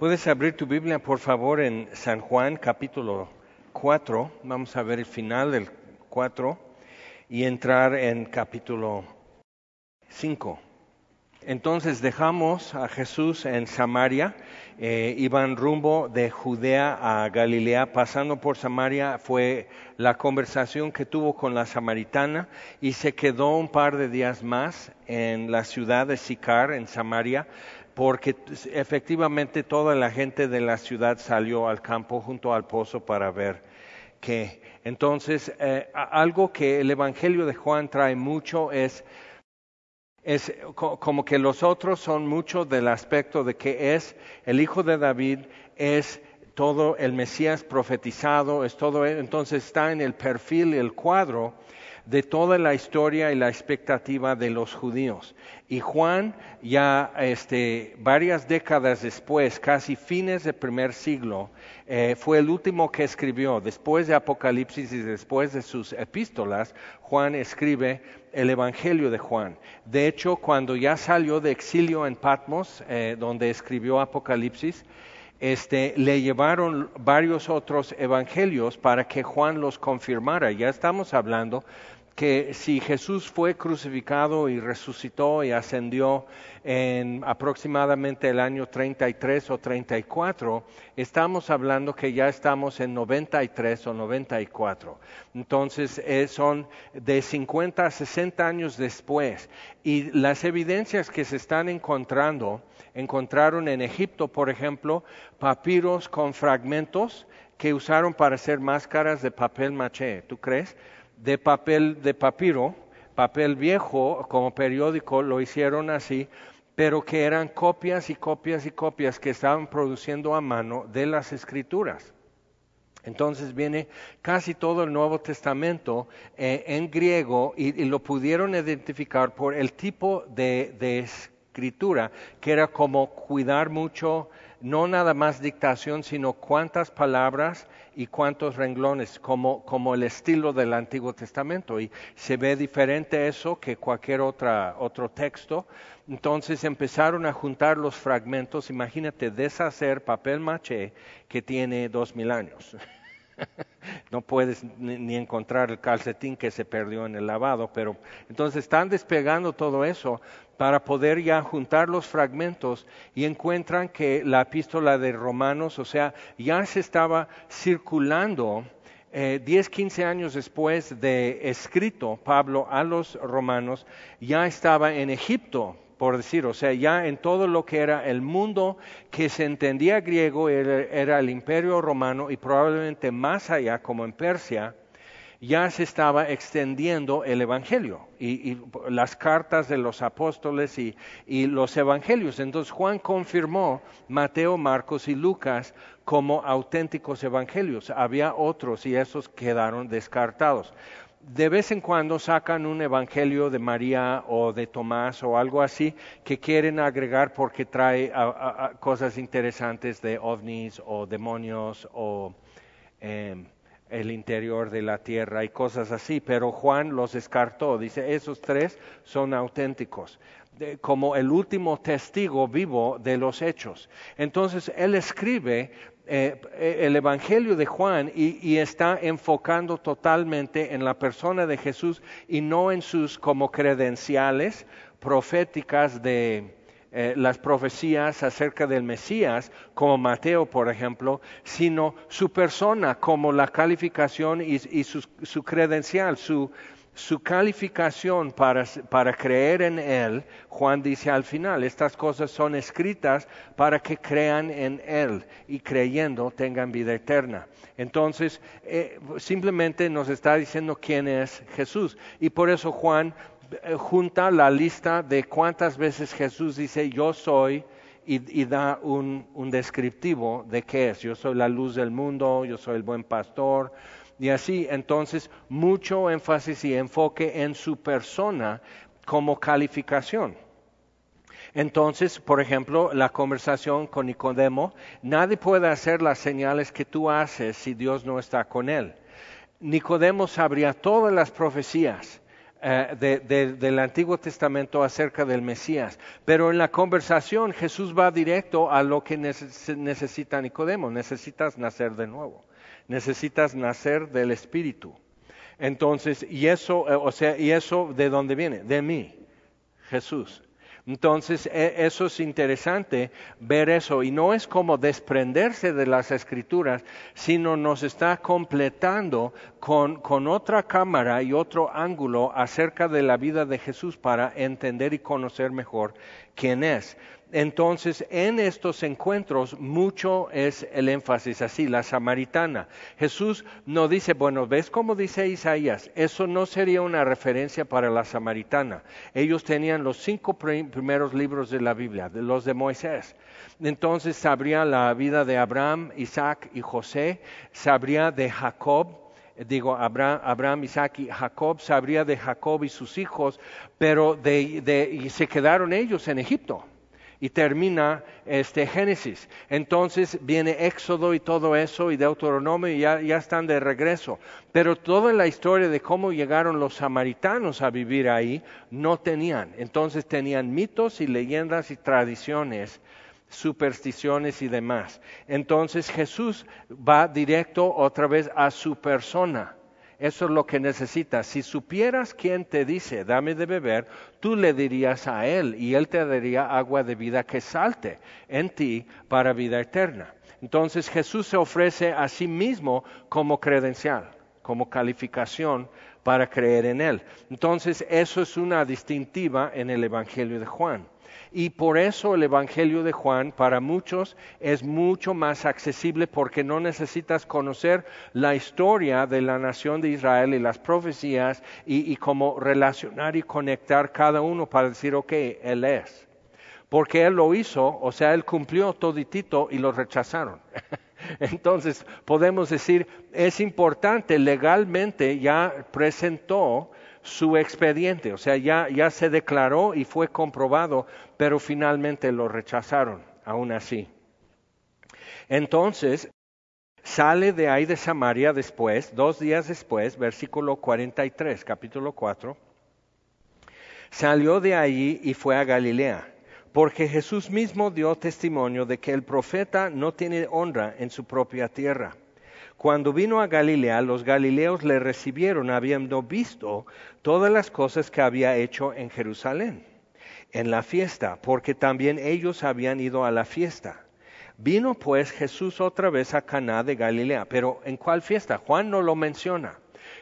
Puedes abrir tu Biblia, por favor, en San Juan capítulo 4. Vamos a ver el final del 4 y entrar en capítulo 5. Entonces dejamos a Jesús en Samaria, eh, iban rumbo de Judea a Galilea, pasando por Samaria fue la conversación que tuvo con la samaritana y se quedó un par de días más en la ciudad de Sicar, en Samaria, porque efectivamente toda la gente de la ciudad salió al campo junto al pozo para ver qué. Entonces, eh, algo que el Evangelio de Juan trae mucho es, es como que los otros son mucho del aspecto de que es el hijo de David, es todo el Mesías profetizado, es todo, entonces está en el perfil el cuadro de toda la historia y la expectativa de los judíos. Y Juan ya este, varias décadas después, casi fines del primer siglo, eh, fue el último que escribió. Después de Apocalipsis y después de sus epístolas, Juan escribe el Evangelio de Juan. De hecho, cuando ya salió de exilio en Patmos, eh, donde escribió Apocalipsis, este, le llevaron varios otros evangelios para que Juan los confirmara. Ya estamos hablando que si Jesús fue crucificado y resucitó y ascendió en aproximadamente el año 33 o 34, estamos hablando que ya estamos en 93 o 94. Entonces eh, son de 50 a 60 años después. Y las evidencias que se están encontrando, encontraron en Egipto, por ejemplo, papiros con fragmentos que usaron para hacer máscaras de papel maché. ¿Tú crees? De papel de papiro, papel viejo como periódico, lo hicieron así, pero que eran copias y copias y copias que estaban produciendo a mano de las escrituras. Entonces viene casi todo el Nuevo Testamento eh, en griego y, lo pudieron identificar por el tipo de, de escritura, que era como cuidar mucho no nada más dictación, sino cuántas palabras y cuántos renglones, como, como el estilo del Antiguo Testamento. Y se ve diferente eso que cualquier otra, otro texto. Entonces empezaron a juntar los fragmentos. Imagínate deshacer papel maché que tiene dos mil años. no puedes ni, encontrar el calcetín que se perdió en el lavado, pero entonces están despegando todo eso para poder ya juntar los fragmentos y encuentran que la epístola de Romanos, o sea, ya se estaba circulando eh, 10, 15 años después de escrito Pablo a los romanos, ya estaba en Egipto por decir, o sea, ya en todo lo que era el mundo que se entendía griego era, el imperio romano y probablemente más allá, como en Persia, ya se estaba extendiendo el Evangelio y, las cartas de los apóstoles y, los Evangelios. Entonces Juan confirmó Mateo, Marcos y Lucas como auténticos Evangelios. Había otros y esos quedaron descartados de vez en cuando sacan un evangelio de María o de Tomás o algo así que quieren agregar porque trae cosas interesantes de ovnis o demonios o em, el interior de la tierra y cosas así, pero Juan los descartó, dice, esos tres son auténticos. como el último testigo vivo de los hechos. Entonces, él escribe eh, eh, el Evangelio de Juan y, está enfocando totalmente en la persona de Jesús y no en sus como credenciales proféticas de eh, las profecías acerca del Mesías, como Mateo, por ejemplo, sino su persona como la calificación y, su credencial, su, calificación para, para, creer en Él, Juan dice al final, estas cosas son escritas para que crean en Él y creyendo tengan vida eterna. Entonces, eh, simplemente nos está diciendo quién es Jesús. Y por eso Juan junta la lista de cuántas veces Jesús dice, yo soy, y, da un, un descriptivo de qué es. Yo soy la luz del mundo, yo soy el buen pastor, y así, entonces, mucho énfasis y enfoque en su persona como calificación. Entonces, por ejemplo, la conversación con Nicodemo, nadie puede hacer las señales que tú haces si Dios no está con él. Nicodemo sabría todas las profecías eh, del Antiguo Testamento acerca del Mesías. Pero en la conversación Jesús va directo a lo que necesita Nicodemo. Necesitas nacer de nuevo. Necesitas nacer del Espíritu. Entonces, y eso, eh, o sea, ¿y eso de dónde viene? De mí, Jesús. Entonces, e, eso es interesante ver eso. Y no es como desprenderse de las escrituras, sino nos está completando con, con otra cámara y otro ángulo acerca de la vida de Jesús para entender y conocer mejor quién es. Entonces, en estos encuentros mucho es el énfasis así, la samaritana. Jesús no dice, bueno, ¿ves cómo dice Isaías? Eso no sería una referencia para la samaritana. Ellos tenían los cinco primeros libros de la Biblia, de los de Moisés. Entonces sabría la vida de Abraham, Isaac y José, sabría de Jacob, digo, Abraham, Abraham, Isaac y Jacob, sabría de Jacob y sus hijos, pero de, y se quedaron ellos en Egipto y termina este Génesis. Entonces viene Éxodo y todo eso y Deuteronomio y ya, ya están de regreso. Pero toda la historia de cómo llegaron los samaritanos a vivir ahí no tenían. Entonces tenían mitos y leyendas y tradiciones supersticiones y demás. Entonces Jesús va directo otra vez a su persona. Eso es lo que necesitas. Si supieras quién te dice, dame de beber, tú le dirías a él y él te daría agua de vida que salte en ti para vida eterna. Entonces Jesús se ofrece a sí mismo como credencial, como calificación para creer en él. Entonces eso es una distintiva en el Evangelio de Juan. Y por eso el Evangelio de Juan para muchos es mucho más accesible porque no necesitas conocer la historia de la nación de Israel y las profecías y, cómo relacionar y conectar cada uno para decir, ok, Él es. Porque Él lo hizo, o sea, Él cumplió toditito y lo rechazaron. Entonces podemos decir, es importante, legalmente ya presentó su expediente, o sea, ya, ya se declaró y fue comprobado, pero finalmente lo rechazaron, aún así. Entonces, sale de ahí de Samaria después, dos días después, versículo 43, capítulo 4, salió de allí y fue a Galilea, porque Jesús mismo dio testimonio de que el profeta no tiene honra en su propia tierra. Cuando vino a Galilea, los galileos le recibieron habiendo visto todas las cosas que había hecho en Jerusalén, en la fiesta, porque también ellos habían ido a la fiesta. Vino pues Jesús otra vez a Caná de Galilea, pero ¿en cuál fiesta? Juan no lo menciona.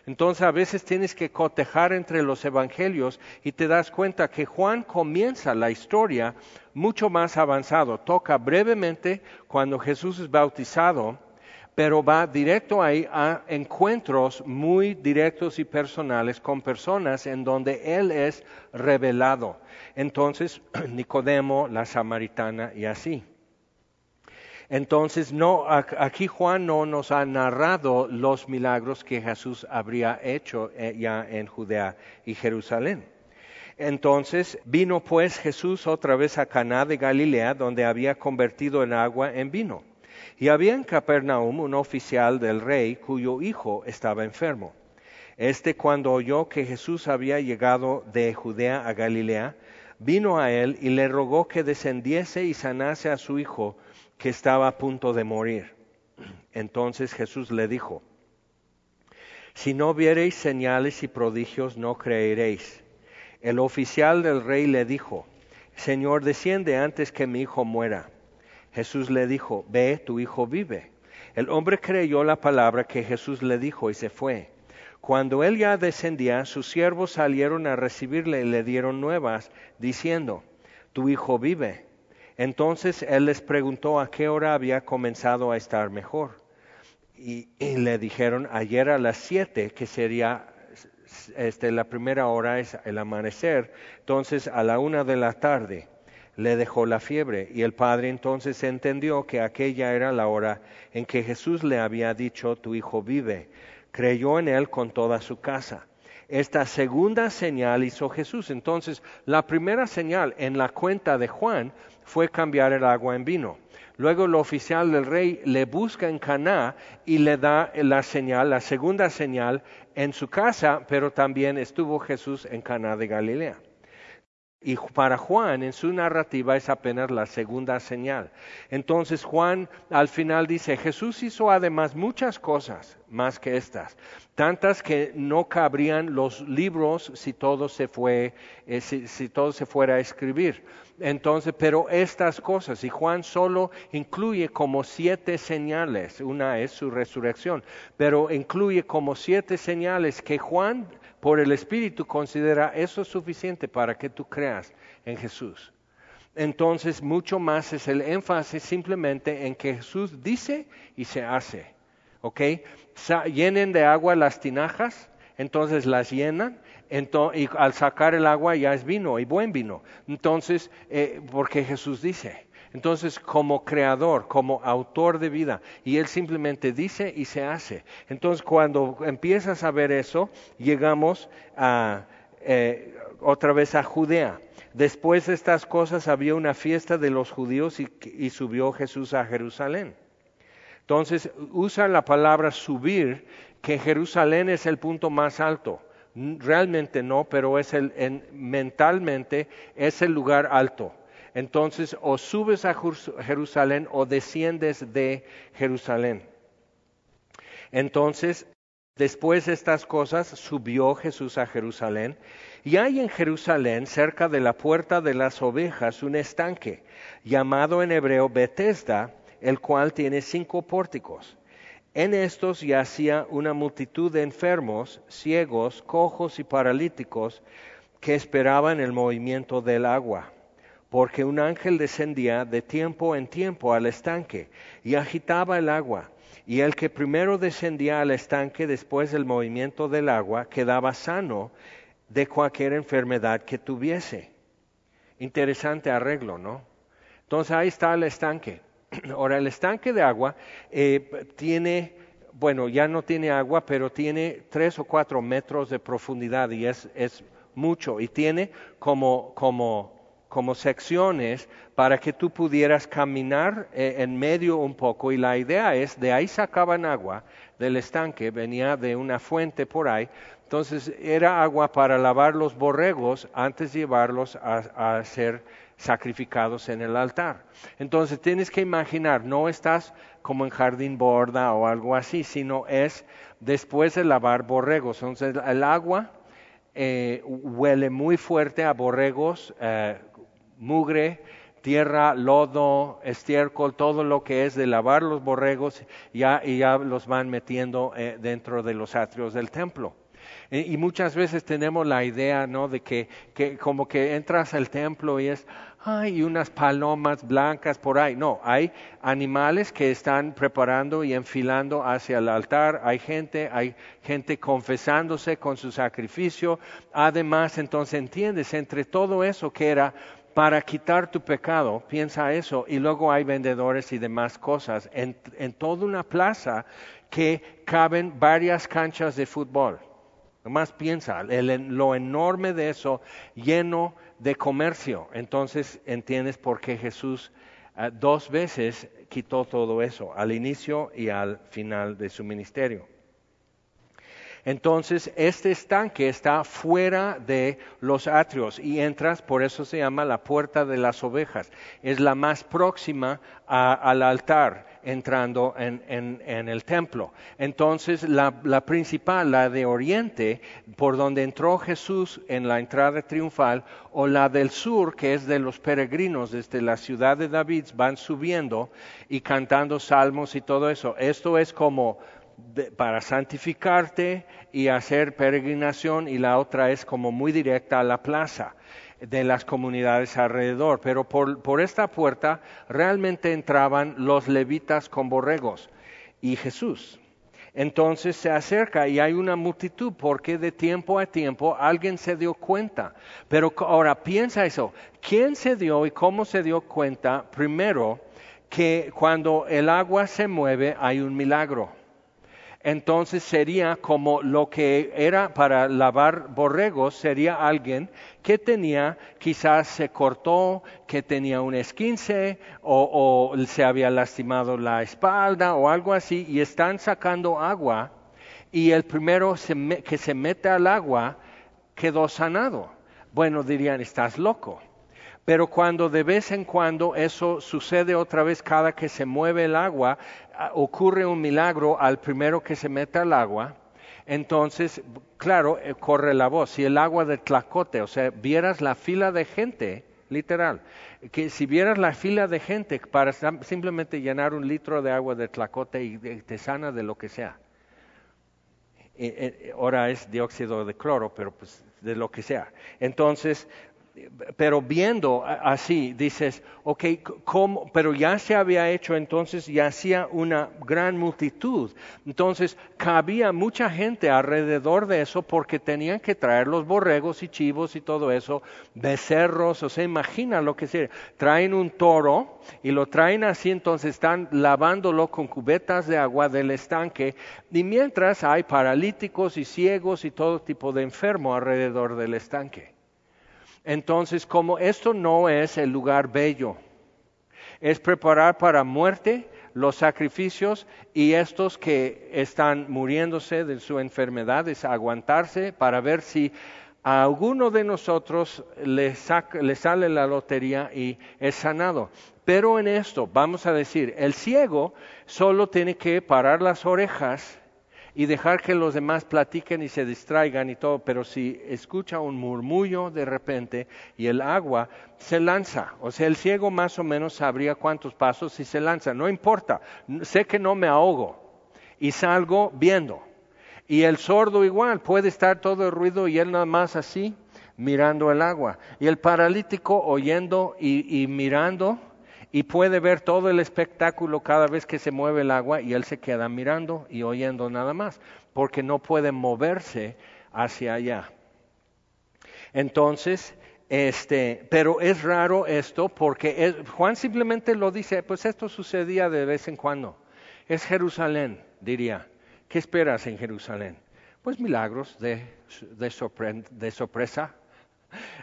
Entonces a veces tienes que cotejar entre los evangelios y te das cuenta que Juan comienza la historia mucho más avanzado. Toca brevemente cuando Jesús es bautizado pero va directo ahí a encuentros muy directos y personales con personas en donde Él es revelado. Entonces, Nicodemo, la samaritana y así. Entonces, no, aquí Juan no nos ha narrado los milagros que Jesús habría hecho eh, ya en Judea y Jerusalén. Entonces vino pues Jesús otra vez a Caná de Galilea, donde había convertido el agua en vino. Y había en Capernaum un oficial del rey cuyo hijo estaba enfermo. Este cuando oyó que Jesús había llegado de Judea a Galilea, vino a él y le rogó que descendiese y sanase a su hijo que estaba a punto de morir. Entonces Jesús le dijo, Si no viereis señales y prodigios, no creeréis. El oficial del rey le dijo, Señor, desciende antes que mi hijo muera. Jesús le dijo, ve, tu hijo vive. El hombre creyó la palabra que Jesús le dijo y se fue. Cuando él ya descendía, sus siervos salieron a recibirle y le dieron nuevas, diciendo, tu hijo vive. Entonces él les preguntó a qué hora había comenzado a estar mejor. Y, le dijeron, ayer a las siete, que sería este, la primera hora es el amanecer, entonces a la una de la tarde le dejó la fiebre y el padre entonces entendió que aquella era la hora en que Jesús le había dicho, tu hijo vive. Creyó en él con toda su casa. Esta segunda señal hizo Jesús. Entonces, la primera señal en la cuenta de Juan fue cambiar el agua en vino. Luego el oficial del rey le busca en Caná y le da la señal, la segunda señal en su casa, pero también estuvo Jesús en Caná de Galilea. Y para Juan, en su narrativa, es apenas la segunda señal. Entonces Juan al final dice, Jesús hizo además muchas cosas más que estas, tantas que no cabrían los libros si todo se, fue, eh, si todo se fuera a escribir. Entonces, pero estas cosas, y Juan solo incluye como siete señales, una es su resurrección, pero incluye como siete señales que Juan por el Espíritu considera eso suficiente para que tú creas en Jesús. Entonces, mucho más es el énfasis simplemente en que Jesús dice y se hace. ¿Ok? llenen de agua las tinajas, entonces las llenan, y al sacar el agua ya es vino y buen vino. Entonces, eh, porque Jesús dice. Entonces, como creador, como autor de vida, y Él simplemente dice y se hace. Entonces, cuando empiezas a ver eso, llegamos a, eh, otra vez a Judea. Después de estas cosas había una fiesta de los judíos y, y subió Jesús a Jerusalén. Entonces, usa la palabra subir, que Jerusalén es el punto más alto. Realmente no, pero es el, mentalmente es el lugar alto. Entonces, o subes a Jerusalén o desciendes de Jerusalén. Entonces, después de estas cosas, subió Jesús a Jerusalén. Y hay en Jerusalén, cerca de la puerta de las ovejas, un estanque, llamado en hebreo Bethesda, el cual tiene cinco pórticos. En estos yacía una multitud de enfermos, ciegos, cojos y paralíticos que esperaban el movimiento del agua porque un ángel descendía de tiempo en tiempo al estanque y agitaba el agua, y el que primero descendía al estanque después del movimiento del agua quedaba sano de cualquier enfermedad que tuviese. Interesante arreglo, ¿no? Entonces ahí está el estanque. Ahora, el estanque de agua eh, tiene, bueno, ya no tiene agua, pero tiene tres o cuatro metros de profundidad y es, es mucho. Y tiene como, como como secciones para que tú pudieras caminar eh, en medio un poco y la idea es de ahí sacaban agua del estanque, venía de una fuente por ahí, entonces era agua para lavar los borregos antes de llevarlos a, ser sacrificados en el altar. Entonces tienes que imaginar, no estás como en jardín borda o algo así, sino es después de lavar borregos. Entonces el agua eh, huele muy fuerte a borregos eh, mugre, tierra, lodo, estiércol, todo lo que es de lavar los borregos, ya, y ya los van metiendo eh, dentro de los atrios del templo. Y, muchas veces tenemos la idea, ¿no? De que, que, como que entras al templo y es, ay, unas palomas blancas por ahí. No, hay animales que están preparando y enfilando hacia el altar. Hay gente, hay gente confesándose con su sacrificio. Además, entonces entiendes, entre todo eso que era para quitar tu pecado, piensa eso, y luego hay vendedores y demás cosas en, toda una plaza que caben varias canchas de fútbol. Nomás piensa, lo enorme de eso, lleno de comercio. Entonces entiendes por qué Jesús eh, dos veces quitó todo eso, al inicio y al final de su ministerio. Entonces, este estanque está fuera de los atrios y entras, por eso se llama la puerta de las ovejas. Es la más próxima al altar entrando en, el templo. Entonces, la, principal, la de oriente, por donde entró Jesús en la entrada triunfal, o la del sur, que es de los peregrinos desde la ciudad de David, van subiendo y cantando salmos y todo eso. Esto es como para santificarte y hacer peregrinación y la otra es como muy directa a la plaza de las comunidades alrededor. Pero por, por esta puerta realmente entraban los levitas con borregos y Jesús. Entonces se acerca y hay una multitud porque de tiempo a tiempo alguien se dio cuenta. Pero ahora piensa eso, ¿quién se dio y cómo se dio cuenta? Primero, que cuando el agua se mueve hay un milagro. Entonces sería como lo que era para lavar borregos, sería alguien que tenía, quizás se cortó, que tenía un esquince o, se había lastimado la espalda o algo así y están sacando agua y el primero que se mete al agua quedó sanado. Bueno, dirían, estás loco. Pero cuando de vez en cuando eso sucede otra vez cada que se mueve el agua, ocurre un milagro al primero que se mete al agua, entonces, claro, eh, corre la voz. Si el agua de Tlacote, o sea, vieras la fila de gente, literal, que si vieras la fila de gente para simplemente llenar un litro de agua de Tlacote y te sana de lo que sea. Eh, eh, ahora es dióxido de cloro, pero pues de lo que sea. Entonces, pero viendo así, dices, ok, ¿cómo? pero ya se había hecho entonces, ya hacía una gran multitud. Entonces, cabía mucha gente alrededor de eso porque tenían que traer los borregos y chivos y todo eso, becerros, o sea, imagina lo que sea. Traen un toro y lo traen así, entonces están lavándolo con cubetas de agua del estanque, y mientras hay paralíticos y ciegos y todo tipo de enfermo alrededor del estanque. Entonces, como esto no es el lugar bello, es preparar para muerte los sacrificios y estos que están muriéndose de su enfermedad, es aguantarse para ver si a alguno de nosotros le, le sale la lotería y es sanado. Pero en esto, vamos a decir, el ciego solo tiene que parar las orejas y dejar que los demás platiquen y se distraigan y todo, pero si escucha un murmullo de repente y el agua se lanza, o sea, el ciego más o menos sabría cuántos pasos y se lanza, no importa, sé que no me ahogo y salgo viendo. Y el sordo igual, puede estar todo el ruido y él nada más así mirando el agua. Y el paralítico oyendo y, y mirando y puede ver todo el espectáculo cada vez que se mueve el agua y él se queda mirando y oyendo nada más, porque no puede moverse hacia allá. Entonces, este, pero es raro esto porque Juan simplemente lo dice, pues esto sucedía de vez en cuando. Es Jerusalén, diría. ¿Qué esperas en Jerusalén? Pues milagros de, de, de sorpresa,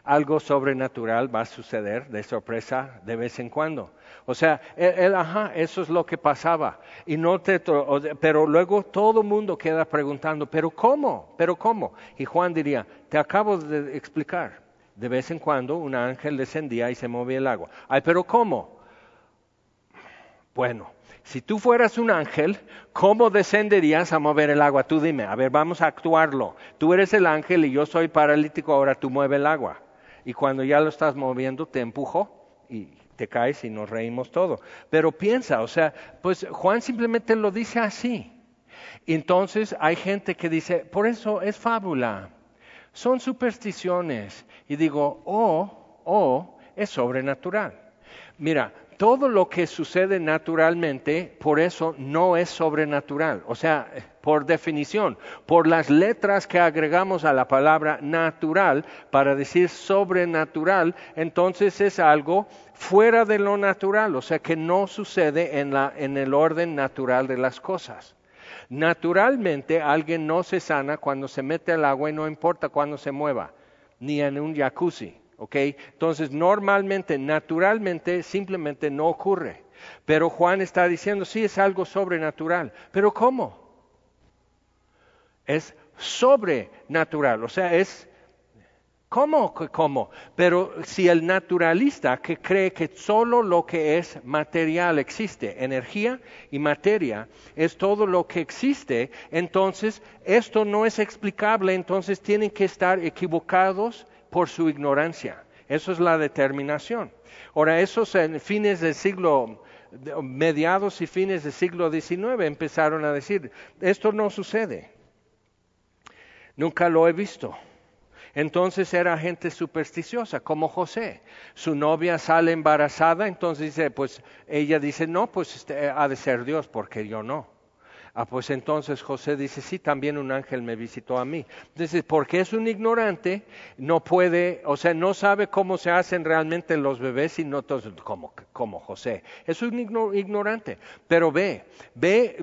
algo sobrenatural va a suceder de sorpresa de vez en cuando. O sea, él, ajá, eso es lo que pasaba. Y no te, pero luego todo el mundo queda preguntando, ¿pero cómo? ¿Pero cómo? Y Juan diría, te acabo de explicar. De vez en cuando un ángel descendía y se movía el agua. Ay, pero ¿cómo? Bueno, si tú fueras un ángel, ¿cómo descenderías a mover el agua? Tú dime, a ver, vamos a actuarlo. Tú eres el ángel y yo soy paralítico, ahora tú mueves el agua. Y cuando ya lo estás moviendo, te empujo y te caes y nos reímos todo. Pero piensa, o sea, pues Juan simplemente lo dice así. Entonces hay gente que dice, por eso es fábula, son supersticiones. Y digo, oh, oh, es sobrenatural. Mira, todo lo que sucede naturalmente, por eso no es sobrenatural. O sea, por definición, por las letras que agregamos a la palabra natural para decir sobrenatural, entonces es algo fuera de lo natural, o sea, que no sucede en, la, en el orden natural de las cosas. Naturalmente alguien no se sana cuando se mete al agua y no importa cuándo se mueva, ni en un jacuzzi. Entonces, normalmente, naturalmente, simplemente no ocurre. Pero Juan está diciendo, sí, es algo sobrenatural. Pero ¿cómo? Es sobrenatural, o sea, es... ¿Cómo? ¿Cómo? Pero si el naturalista que cree que solo lo que es material existe, energía y materia, es todo lo que existe, entonces esto no es explicable, entonces tienen que estar equivocados por su ignorancia. Eso es la determinación. Ahora, esos en fines del siglo, mediados y fines del siglo XIX empezaron a decir, esto no sucede. Nunca lo he visto. Entonces era gente supersticiosa, como José. Su novia sale embarazada, entonces dice, pues ella dice, no, pues este, ha de ser Dios, porque yo no. Ah, pues entonces José dice, sí, también un ángel me visitó a mí. Entonces, porque es un ignorante, no puede, o sea, no sabe cómo se hacen realmente los bebés y no todos, como, como José. Es un ignorante. Pero ve, ve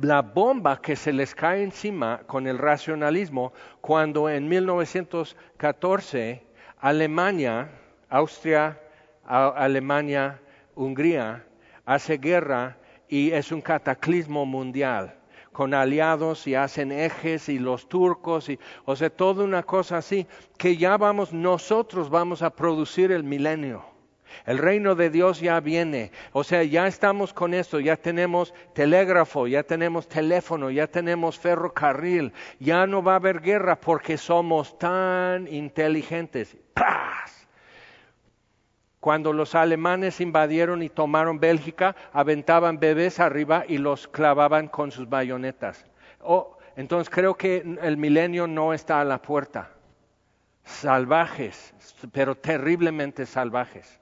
la bomba que se les cae encima con el racionalismo cuando en 1914 Alemania, Austria, Alemania, Hungría, hace guerra y es un cataclismo mundial con aliados y hacen ejes y los turcos y o sea toda una cosa así que ya vamos nosotros vamos a producir el milenio. El reino de Dios ya viene. O sea ya estamos con esto ya tenemos telégrafo ya tenemos teléfono ya tenemos ferrocarril. Ya no va a haber guerra porque somos tan inteligentes cuando los alemanes invadieron y tomaron Bélgica, aventaban bebés arriba y los clavaban con sus bayonetas. Oh, entonces creo que el milenio no está a la puerta. Salvajes, pero terriblemente salvajes.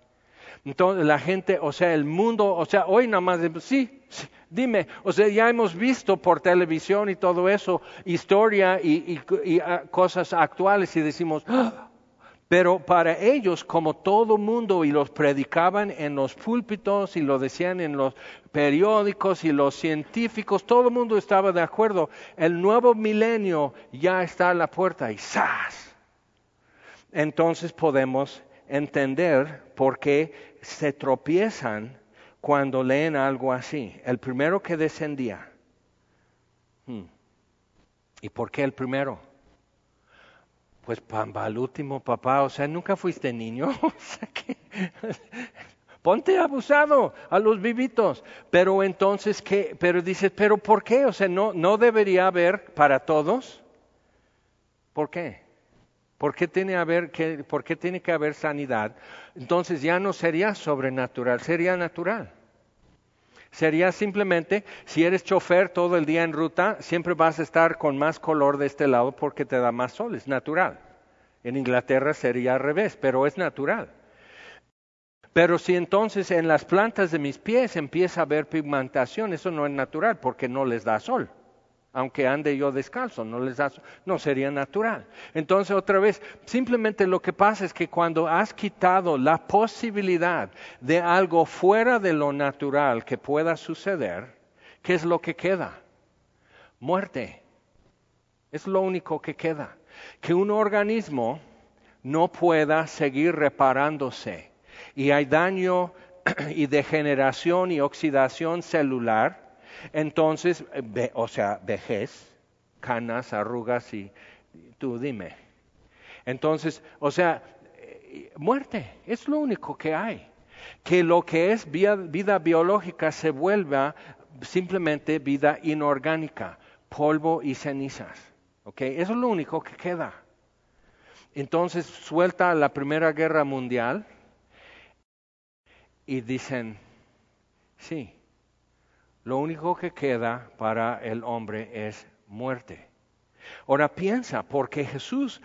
Entonces la gente, o sea, el mundo, o sea, hoy nada más, sí, sí dime, o sea, ya hemos visto por televisión y todo eso, historia y, ah, cosas actuales y decimos, ¡Ah! Pero para ellos, como todo mundo, y los predicaban en los púlpitos y lo decían en los periódicos y los científicos, todo el mundo estaba de acuerdo, el nuevo milenio ya está a la puerta y ¡zas! Entonces podemos entender por qué se tropiezan cuando leen algo así. El primero que descendía. Hmm. ¿Y por qué el primero? Pues para el último papá, o sea, nunca fuiste niño, o sea que ponte abusado a los vivitos. Pero entonces, ¿qué? Pero dices, ¿pero por qué? O sea, ¿no, no debería haber para todos? ¿Por qué? ¿Por qué, tiene haber, que, ¿Por qué tiene que haber sanidad? Entonces ya no sería sobrenatural, sería natural. Sería simplemente, si eres chofer todo el día en ruta, siempre vas a estar con más color de este lado porque te da más sol, es natural. En Inglaterra sería al revés, pero es natural. Pero si entonces en las plantas de mis pies empieza a haber pigmentación, eso no es natural porque no les da sol aunque ande yo descalzo, no les da, no sería natural. Entonces, otra vez, simplemente lo que pasa es que cuando has quitado la posibilidad de algo fuera de lo natural que pueda suceder, ¿qué es lo que queda? Muerte. Es lo único que queda. Que un organismo no pueda seguir reparándose y hay daño y degeneración y oxidación celular entonces, o sea, vejez, canas, arrugas y tú dime. Entonces, o sea, eh, muerte es lo único que hay. Que lo que es vida, biológica se vuelva simplemente vida inorgánica, polvo y cenizas. ¿okay? Eso es lo único que queda. Entonces suelta la Primera Guerra Mundial y dicen, sí, lo único que queda para el hombre es muerte. Ahora piensa, porque Jesús,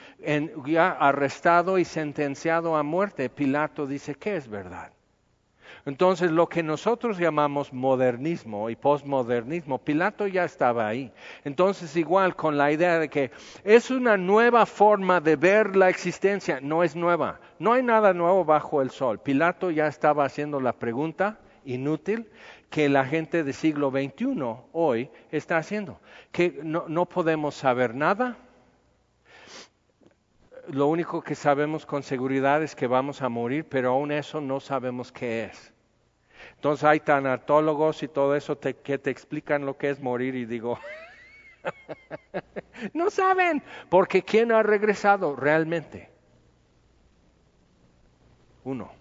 ya arrestado y sentenciado a muerte, Pilato dice que es verdad. Entonces lo que nosotros llamamos modernismo y posmodernismo, Pilato ya estaba ahí. Entonces igual con la idea de que es una nueva forma de ver la existencia, no es nueva, no hay nada nuevo bajo el sol. Pilato ya estaba haciendo la pregunta inútil que la gente del siglo XXI hoy está haciendo, que no, podemos saber nada. Lo único que sabemos con seguridad es que vamos a morir, pero aún eso no sabemos qué es. Entonces hay tanatólogos y todo eso que te explican lo que es morir y digo, no saben, porque ¿quién ha regresado realmente? Uno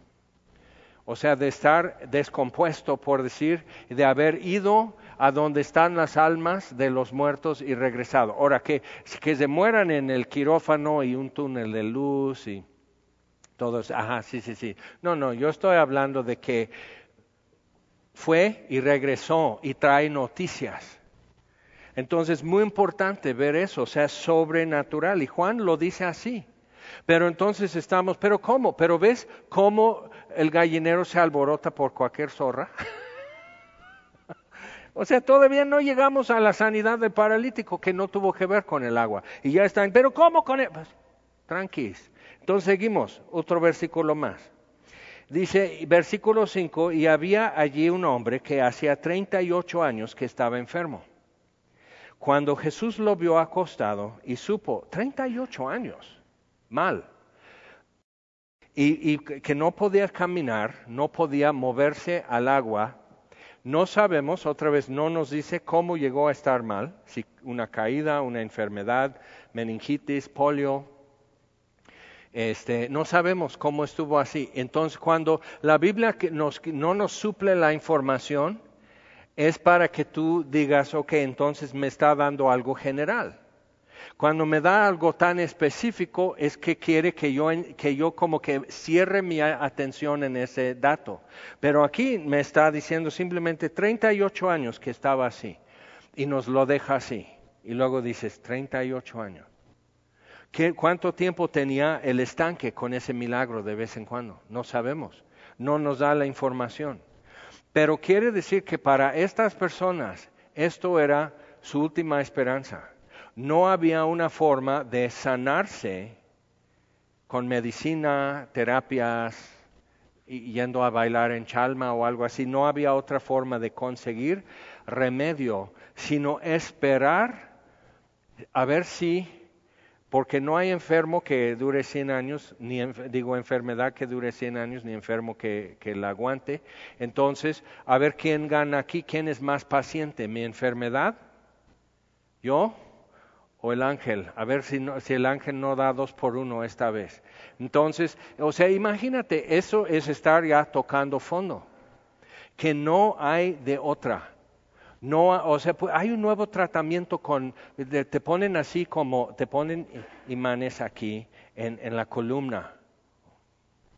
o sea, de estar descompuesto, por decir, de haber ido a donde están las almas de los muertos y regresado. Ahora, que, que se mueran en el quirófano y un túnel de luz y todo eso. Ajá, sí, sí, sí. No, no, yo estoy hablando de que fue y regresó y trae noticias. Entonces, muy importante ver eso, o sea, sobrenatural. Y Juan lo dice así. Pero entonces estamos, pero ¿cómo? Pero ves cómo el gallinero se alborota por cualquier zorra. O sea, todavía no llegamos a la sanidad del paralítico que no tuvo que ver con el agua. Y ya están, pero ¿cómo con él? Pues. Entonces seguimos, otro versículo más. Dice, versículo 5, y había allí un hombre que hacía 38 años que estaba enfermo. Cuando Jesús lo vio acostado y supo, 38 años, mal, y, y que no podía caminar, no podía moverse al agua, no sabemos, otra vez no nos dice cómo llegó a estar mal, si una caída, una enfermedad, meningitis, polio, este, no sabemos cómo estuvo así. Entonces, cuando la Biblia no nos suple la información, es para que tú digas, ok, entonces me está dando algo general. Cuando me da algo tan específico es que quiere que yo, que yo como que cierre mi atención en ese dato. Pero aquí me está diciendo simplemente 38 años que estaba así y nos lo deja así. Y luego dices, 38 años. ¿Cuánto tiempo tenía el estanque con ese milagro de vez en cuando? No sabemos. No nos da la información. Pero quiere decir que para estas personas esto era su última esperanza. No había una forma de sanarse con medicina, terapias, yendo a bailar en chalma o algo así. No había otra forma de conseguir remedio, sino esperar a ver si porque no hay enfermo que dure 100 años, ni digo enfermedad que dure 100 años, ni enfermo que, que la aguante. Entonces, a ver quién gana aquí, quién es más paciente, mi enfermedad, yo o el ángel, a ver si, si el ángel no da dos por uno esta vez. Entonces, o sea, imagínate, eso es estar ya tocando fondo, que no hay de otra. No, o sea, pues, hay un nuevo tratamiento con, te ponen así como, te ponen imanes aquí en, en la columna.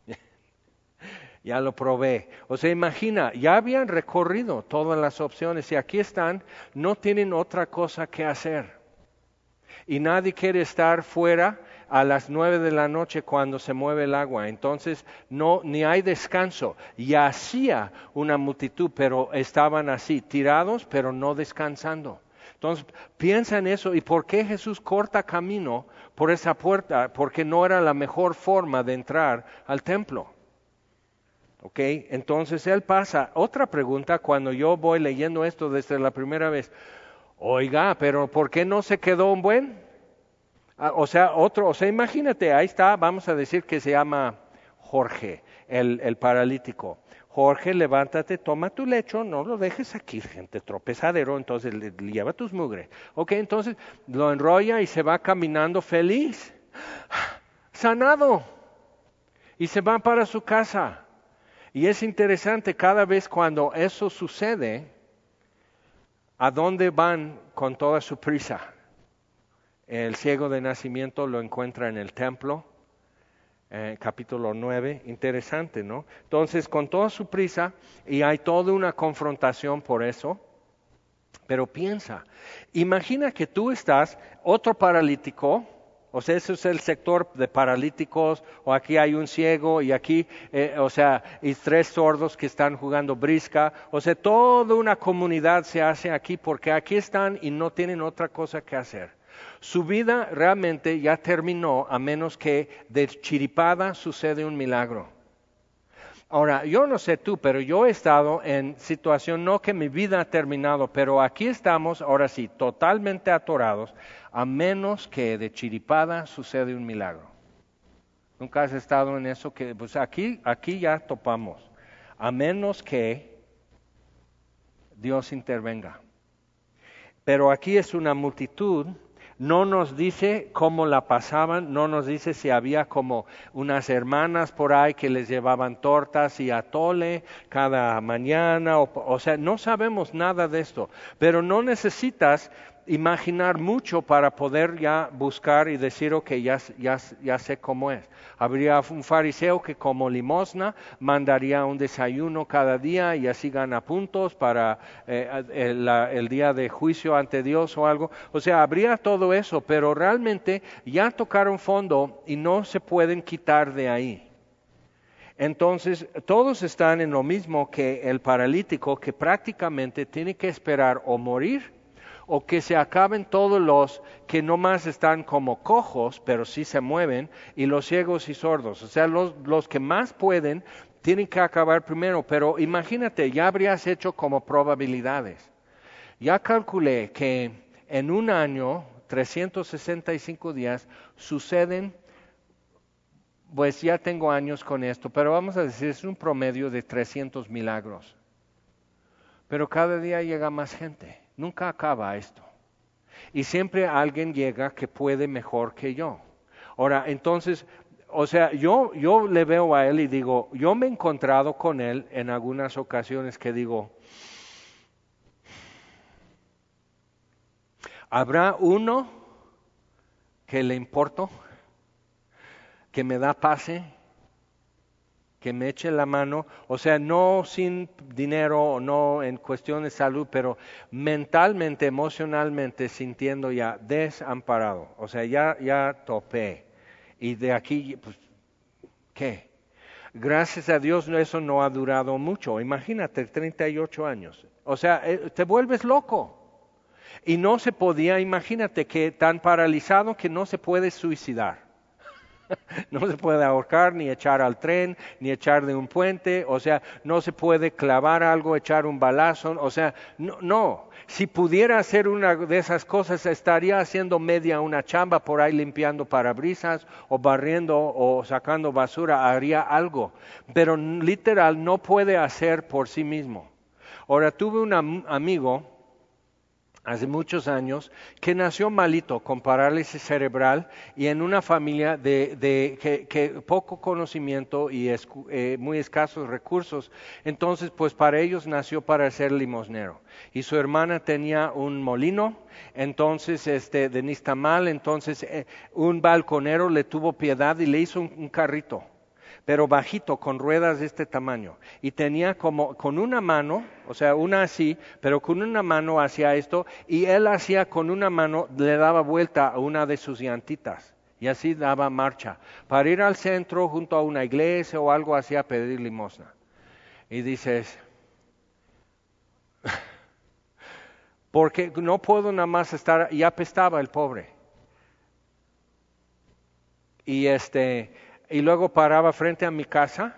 ya lo probé. O sea, imagina, ya habían recorrido todas las opciones y aquí están, no tienen otra cosa que hacer. Y nadie quiere estar fuera a las nueve de la noche cuando se mueve el agua. Entonces no ni hay descanso. Y hacía una multitud, pero estaban así, tirados, pero no descansando. Entonces piensa en eso y por qué Jesús corta camino por esa puerta, porque no era la mejor forma de entrar al templo. ¿Ok? Entonces él pasa. Otra pregunta cuando yo voy leyendo esto desde la primera vez. Oiga, pero ¿por qué no se quedó un buen? Ah, o sea, otro, o sea, imagínate, ahí está, vamos a decir que se llama Jorge, el, paralítico. Jorge, levántate, toma tu lecho, no lo dejes aquí, gente, tropezadero, entonces le, lleva tus mugres. Ok, entonces lo enrolla y se va caminando feliz, sanado, y se va para su casa. Y es interesante cada vez cuando eso sucede, ¿a dónde van con toda su prisa? El ciego de nacimiento lo encuentra en el templo, eh, capítulo 9, interesante, ¿no? Entonces, con toda su prisa, y hay toda una confrontación por eso, pero piensa, imagina que tú estás, otro paralítico, o sea, ese es el sector de paralíticos, o aquí hay un ciego, y aquí, eh, o sea, y tres sordos que están jugando brisca, o sea, toda una comunidad se hace aquí porque aquí están y no tienen otra cosa que hacer. Su vida realmente ya terminó a menos que de chiripada sucede un milagro. Ahora, yo no sé tú, pero yo he estado en situación, no que mi vida ha terminado, pero aquí estamos, ahora sí, totalmente atorados, a menos que de chiripada sucede un milagro. Nunca has estado en eso que, pues aquí, aquí ya topamos, a menos que Dios intervenga. Pero aquí es una multitud no nos dice cómo la pasaban, no nos dice si había como unas hermanas por ahí que les llevaban tortas y atole cada mañana, o, o sea, no sabemos nada de esto, pero no necesitas imaginar mucho para poder ya buscar y decir, ok, ya, ya, sé cómo es. Habría un fariseo que como limosna mandaría un desayuno cada día y así gana puntos para eh, el, el, día de juicio ante Dios o algo. O sea, habría todo eso, pero realmente ya tocaron fondo y no se pueden quitar de ahí. Entonces, todos están en lo mismo que el paralítico que prácticamente tiene que esperar o morir o que se acaben todos los que no más están como cojos, pero sí se mueven, y los ciegos y sordos. O sea, los, los que más pueden tienen que acabar primero, pero imagínate, ya habrías hecho como probabilidades. Ya calculé que en un año, 365 días, suceden, pues ya tengo años con esto, pero vamos a decir, es un promedio de 300 milagros. Pero cada día llega más gente. Nunca acaba esto. Y siempre alguien llega que puede mejor que yo. Ahora, entonces, o sea, yo, yo le veo a él y digo, yo me he encontrado con él en algunas ocasiones que digo, ¿habrá uno que le importo, que me da pase, que me eche la mano, o sea, no sin dinero no en cuestión de salud, pero mentalmente, emocionalmente sintiendo ya desamparado, o sea, ya, ya topé. Y de aquí, pues, ¿qué? Gracias a Dios eso no ha durado mucho. Imagínate, 38 años. O sea, eh, te vuelves loco. Y no se podía, imagínate que tan paralizado que no se puede suicidar. no se puede ahorcar, ni echar al tren, ni echar de un puente, o sea, no se puede clavar algo, echar un balazo, o sea, no, no. Si pudiera hacer una de esas cosas, estaría haciendo media una chamba por ahí limpiando parabrisas o barriendo o sacando basura, haría algo, pero literal no puede hacer por sí mismo. Ahora, tuve un amigo, hace muchos años, que nació malito con parálisis cerebral y en una familia de, que, poco conocimiento y eh, muy escasos recursos. Entonces, pues para ellos nació para ser limosnero. Y su hermana tenía un molino, entonces, este, de Nistamal, entonces eh, un balconero le tuvo piedad y le hizo un carrito pero bajito, con ruedas de este tamaño. Y tenía como con una mano, o sea, una así, pero con una mano hacía esto, y él hacía con una mano, le daba vuelta a una de sus llantitas. Y así daba marcha, para ir al centro junto a una iglesia o algo así a pedir limosna. Y dices, porque no puedo nada más estar, y apestaba el pobre. Y este, y luego paraba frente a mi casa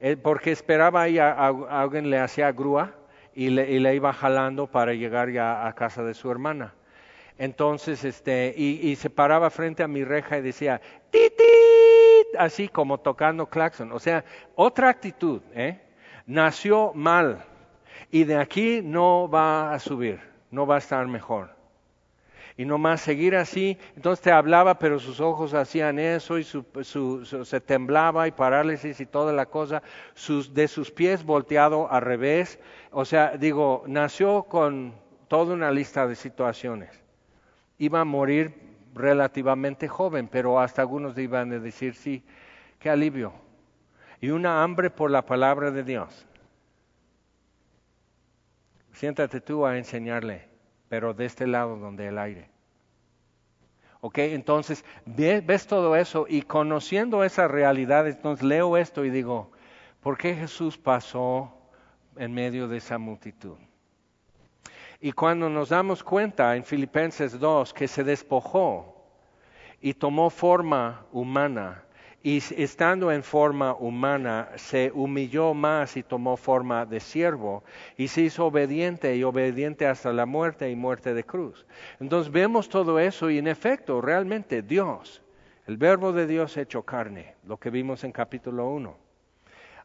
eh, porque esperaba ahí a, alguien le hacía grúa y le, iba jalando para llegar ya a casa de su hermana. Entonces, este, y, se paraba frente a mi reja y decía, ¡Tit, así como tocando claxon. O sea, otra actitud, ¿eh? Nació mal y de aquí no va a subir, no va a estar mejor y nomás seguir así. Entonces te hablaba, pero sus ojos hacían eso y su, se temblaba y parálisis y toda la cosa, sus, de sus pies volteado al revés. O sea, digo, nació con toda una lista de situaciones. Iba a morir relativamente joven, pero hasta algunos iban a decir, sí, qué alivio. Y una hambre por la palabra de Dios. Siéntate tú a enseñarle pero de este lado donde el aire. ¿Ok? Entonces, ves, todo eso y conociendo esa realidad, entonces leo esto y digo, ¿por qué Jesús pasó en medio de esa multitud? Y cuando nos damos cuenta en Filipenses 2 que se despojó y tomó forma humana, y estando en forma humana se humilló más y tomó forma de siervo y se hizo obediente y obediente hasta la muerte y muerte de cruz. Entonces vemos todo eso y en efecto, realmente Dios, el verbo de Dios hecho carne, lo que vimos en capítulo 1,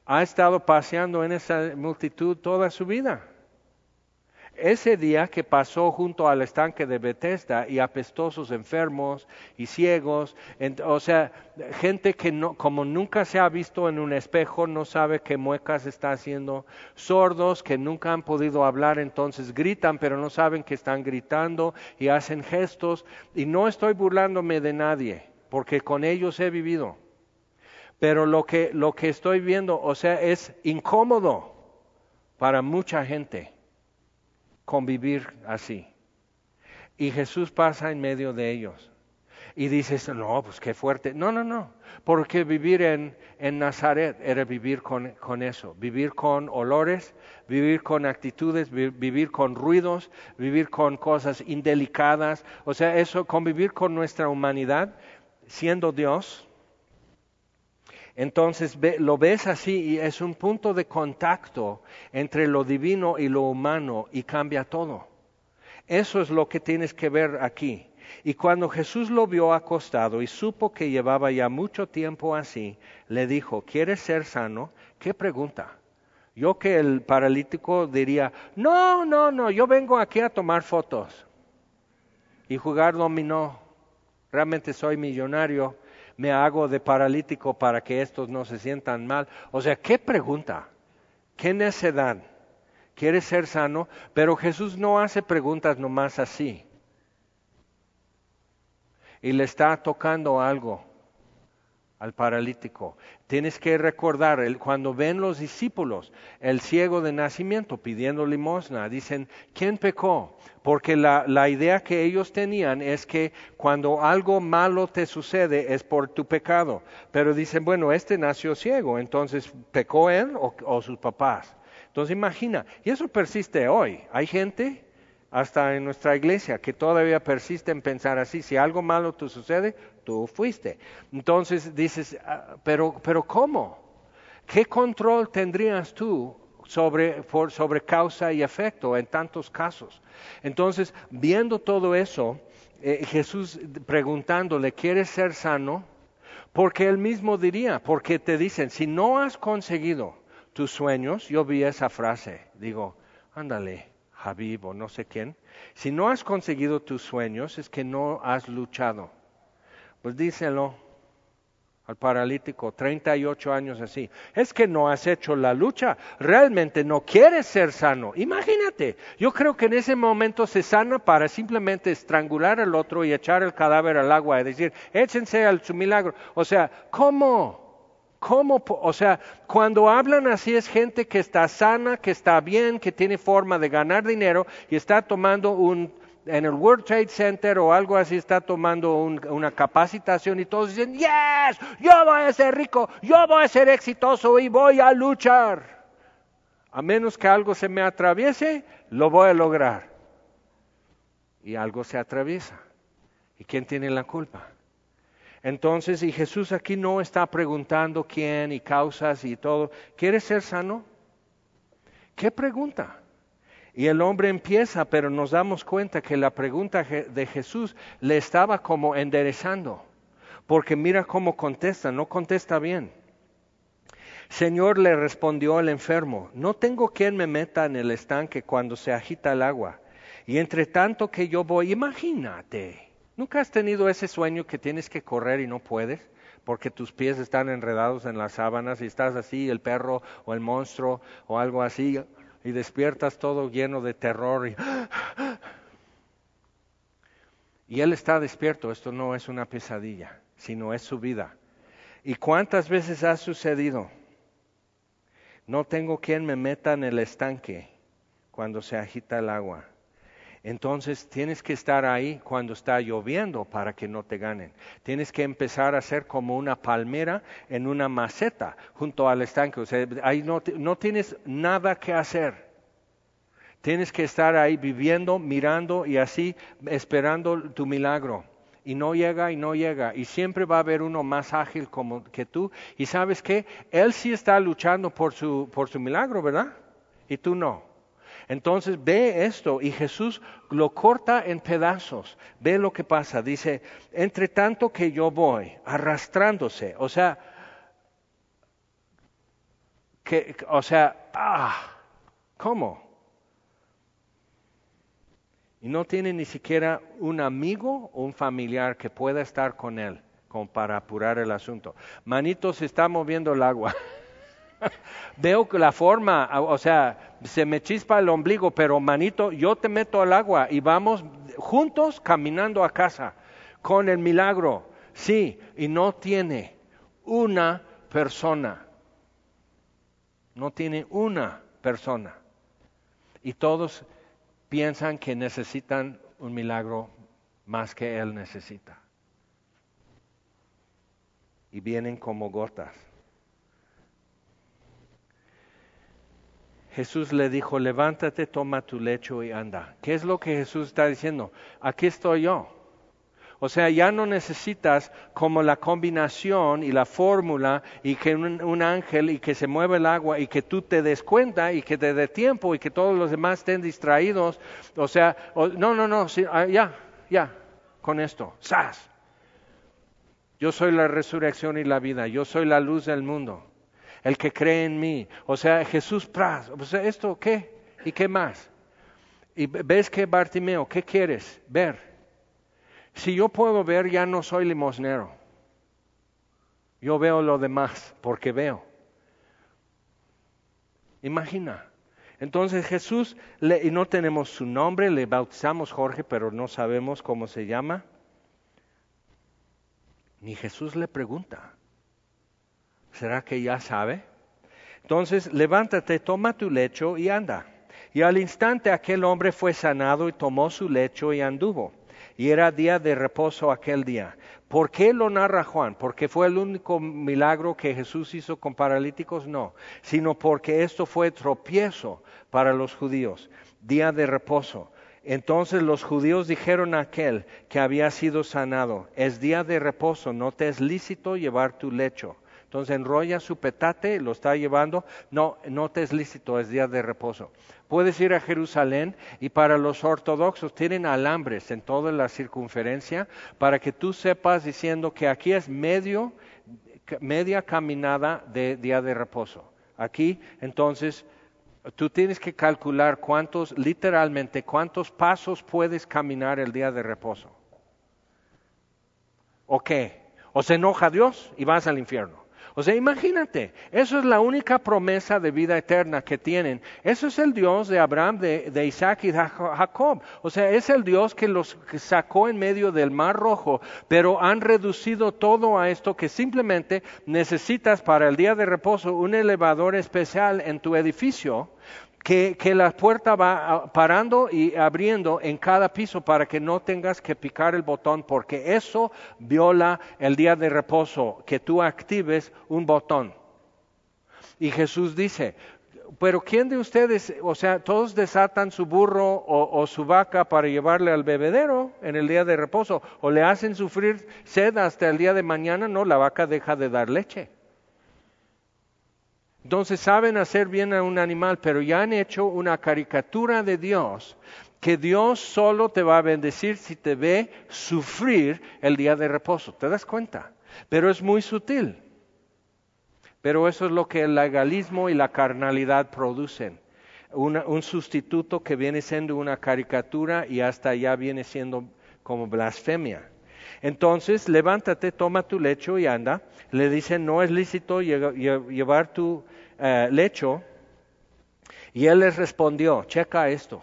ha estado paseando en esa multitud toda su vida. Ese día que pasó junto al estanque de Bethesda y apestosos enfermos y ciegos, o sea, gente que no, como nunca se ha visto en un espejo, no sabe qué muecas está haciendo, sordos que nunca han podido hablar, entonces gritan, pero no saben que están gritando y hacen gestos. Y no estoy burlándome de nadie, porque con ellos he vivido. Pero lo que, lo que estoy viendo, o sea, es incómodo para mucha gente convivir así. Y Jesús pasa en medio de ellos. Y dices, no, pues qué fuerte. No, no, no. Porque vivir en, en Nazaret era vivir con, con, eso, vivir con olores, vivir con actitudes, vivir con ruidos, vivir con cosas indelicadas. O sea, eso, convivir con nuestra humanidad, siendo Dios. Entonces lo ves así y es un punto de contacto entre lo divino y lo humano y cambia todo. Eso es lo que tienes que ver aquí. Y cuando Jesús lo vio acostado y supo que llevaba ya mucho tiempo así, le dijo, ¿quieres ser sano? ¿Qué pregunta? Yo que el paralítico diría, no, no, no, yo vengo aquí a tomar fotos y jugar dominó. Realmente soy millonario, me hago de paralítico para que estos no se sientan mal. O sea, ¿qué pregunta? ¿Qué necedad? ¿Quieres ser sano? Pero Jesús no hace preguntas nomás así y le está tocando algo al paralítico. Tienes que recordar, cuando ven los discípulos, el ciego de nacimiento pidiendo limosna, dicen, ¿quién pecó? Porque la, la, idea que ellos tenían es que cuando algo malo te sucede es por tu pecado. Pero dicen, bueno, este nació ciego, entonces pecó él o, o sus papás. Entonces imagina, y eso persiste hoy. Hay gente hasta en nuestra iglesia, que todavía persiste en pensar así, si algo malo te sucede, tú fuiste. Entonces dices, ah, pero, pero ¿cómo? ¿Qué control tendrías tú sobre, sobre causa y efecto en tantos casos? Entonces, viendo todo eso, eh, Jesús preguntándole, ¿quieres ser sano? Porque él mismo diría, porque te dicen, si no has conseguido tus sueños, yo vi esa frase, digo, ándale, Habib o no sé quién, si no has conseguido tus sueños es que no has luchado. Pues díselo al paralítico, 38 años así. Es que no has hecho la lucha, realmente no quieres ser sano. Imagínate, yo creo que en ese momento se sana para simplemente estrangular al otro y echar el cadáver al agua y decir, échense al su milagro. O sea, ¿cómo? ¿Cómo? O sea, cuando hablan así es gente que está sana, que está bien, que tiene forma de ganar dinero y está tomando un, en el World Trade Center o algo así, está tomando una capacitación y todos dicen, yes, yo voy a ser rico, yo voy a ser exitoso y voy a luchar. A menos que algo se me atraviese, lo voy a lograr. Y algo se atraviesa. ¿Y quién tiene la culpa? Entonces, y Jesús aquí no está preguntando quién y causas y todo. ¿Quieres ser sano? ¿Qué pregunta? Y el hombre empieza, pero nos damos cuenta que la pregunta de Jesús le estaba como enderezando, porque mira cómo contesta, no contesta bien. Señor le respondió el enfermo, no tengo quien me meta en el estanque cuando se agita el agua. Y entre tanto que yo voy, imagínate, ¿Nunca has tenido ese sueño que tienes que correr y no puedes? Porque tus pies están enredados en las sábanas y estás así, el perro o el monstruo o algo así, y despiertas todo lleno de terror. Y, él está despierto, esto no es una pesadilla, sino es su vida. ¿Y cuántas veces ha sucedido? No tengo quien me meta en el estanque cuando se agita el agua. Entonces tienes que estar ahí cuando está lloviendo para que no te ganen. Tienes que empezar a ser como una palmera en una maceta junto al estanque. O sea, ahí no, no tienes nada que hacer. Tienes que estar ahí viviendo, mirando y así esperando tu milagro. Y no llega y no llega. Y siempre va a haber uno más ágil como que tú. Y sabes qué? Él sí está luchando por su, por su milagro, ¿verdad? Y tú no. Entonces ve esto y Jesús lo corta en pedazos. Ve lo que pasa. Dice, entre tanto que yo voy arrastrándose, o sea, que, o sea, ah, ¿cómo? Y no tiene ni siquiera un amigo o un familiar que pueda estar con él como para apurar el asunto. Manito se está moviendo el agua. Veo que la forma, o sea, se me chispa el ombligo, pero manito, yo te meto al agua y vamos juntos caminando a casa con el milagro. Sí, y no tiene una persona. No tiene una persona. Y todos piensan que necesitan un milagro más que él necesita. y vienen como gotas. Jesús le dijo, levántate, toma tu lecho y anda. ¿Qué es lo que Jesús está diciendo? Aquí estoy yo. O sea, ya no necesitas como la combinación y la fórmula y que un, ángel y que se mueve el agua y que tú te des cuenta y que te dé tiempo y que todos los demás estén distraídos. O sea, no, no, no, ah, ya, ya, con esto, ¡zas! Yo soy la resurrección y la vida, yo soy la luz del mundo, el que cree en mí. O sea, Jesús, pras, o sea, ¿esto qué? ¿Y qué más? Y ves que Bartimeo, ¿qué quieres? Ver. Si yo puedo ver, ya no soy limosnero. Yo veo lo demás porque veo. Imagina. Entonces Jesús, y no tenemos su nombre, le bautizamos Jorge, pero no sabemos cómo se llama. Ni Jesús le pregunta. ¿Será que ya sabe? Entonces, levántate, toma tu lecho y anda. Y al instante aquel hombre fue sanado y tomó su lecho y anduvo y era día de reposo aquel día. ¿Por qué lo narra Juan? ¿Porque fue el único milagro que Jesús hizo con paralíticos? No, sino porque esto fue tropiezo para los judíos, día de reposo. Entonces los judíos dijeron a aquel que había sido sanado, es día de reposo, no te es lícito llevar tu lecho. Entonces enrolla su petate, lo está llevando. No, no te es lícito, es día de reposo. Puedes ir a Jerusalén y para los ortodoxos tienen alambres en toda la circunferencia para que tú sepas diciendo que aquí es medio, media caminada de día de reposo. Aquí, entonces, tú tienes que calcular cuántos, literalmente, cuántos pasos puedes caminar el día de reposo. ¿O qué? ¿O se enoja Dios y vas al infierno? O sea, imagínate, eso es la única promesa de vida eterna que tienen. Eso es el Dios de Abraham, de, Isaac y de Jacob. O sea, es el Dios que los sacó en medio del mar rojo, pero han reducido todo a esto que simplemente necesitas para el día de reposo un elevador especial en tu edificio que, la puerta va parando y abriendo en cada piso para que no tengas que picar el botón, porque eso viola el día de reposo, que tú actives un botón. Y Jesús dice, pero ¿quién de ustedes, o sea, todos desatan su burro o, o, su vaca para llevarle al bebedero en el día de reposo, o le hacen sufrir sed hasta el día de mañana? No, la vaca deja de dar leche. Entonces saben hacer bien a un animal, pero ya han hecho una caricatura de Dios, que Dios solo te va a bendecir si te ve sufrir el día de reposo. ¿Te das cuenta? Pero es muy sutil. Pero eso es lo que el legalismo y la carnalidad producen. un sustituto que viene siendo una caricatura y hasta ya viene siendo como blasfemia. Entonces, levántate, toma tu lecho y anda. Le dicen, no es lícito llevar tu eh, lecho. Y él les respondió, checa esto.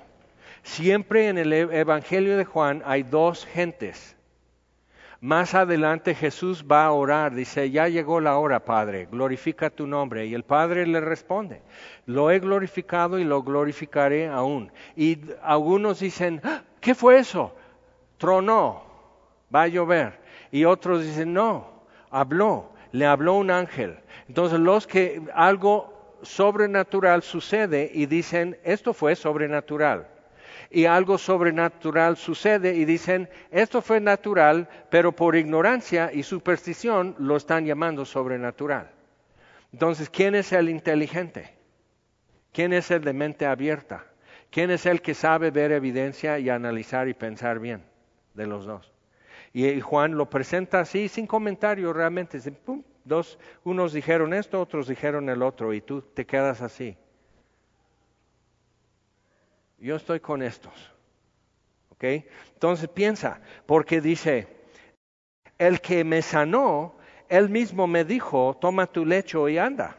Siempre en el e-, Evangelio de Juan hay dos gentes. Más adelante Jesús va a orar, dice, ya llegó la hora, Padre, glorifica tu nombre. Y el Padre le responde, lo he glorificado y lo glorificaré aún. Y algunos dicen, ah, ¿qué fue eso? Tronó, va a llover. Y otros dicen, no, habló, le habló un ángel. Entonces los que algo sobrenatural sucede y dicen, esto fue sobrenatural. Y algo sobrenatural sucede y dicen, esto fue natural, pero por ignorancia y superstición lo están llamando sobrenatural. Entonces, ¿quién es el inteligente? ¿Quién es el de mente abierta? ¿Quién es el que sabe ver evidencia y analizar y pensar bien de los dos? Y Juan lo presenta así, sin comentario realmente. dos, unos dijeron esto, otros dijeron el otro, y tú te quedas así. Yo estoy con estos. ¿Ok? Entonces piensa, porque dice, el que me sanó, él mismo me dijo, toma tu lecho y anda.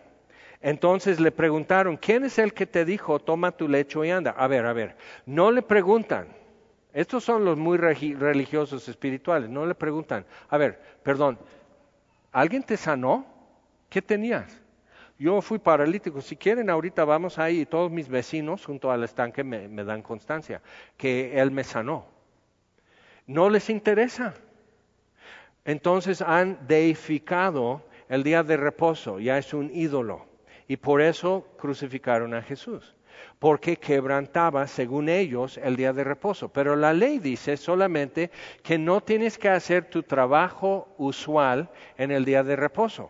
Entonces le preguntaron, ¿quién es el que te dijo, toma tu lecho y anda? A ver, a ver, no le preguntan, estos son los muy religiosos espirituales. No le preguntan, a ver, perdón, ¿alguien te sanó? ¿Qué tenías? Yo fui paralítico. Si quieren, ahorita vamos ahí. Todos mis vecinos junto al estanque me, me dan constancia que Él me sanó. No les interesa. Entonces han deificado el día de reposo, ya es un ídolo. Y por eso crucificaron a Jesús, porque quebrantaba, según ellos, el día de reposo. Pero la ley dice solamente que no tienes que hacer tu trabajo usual en el día de reposo.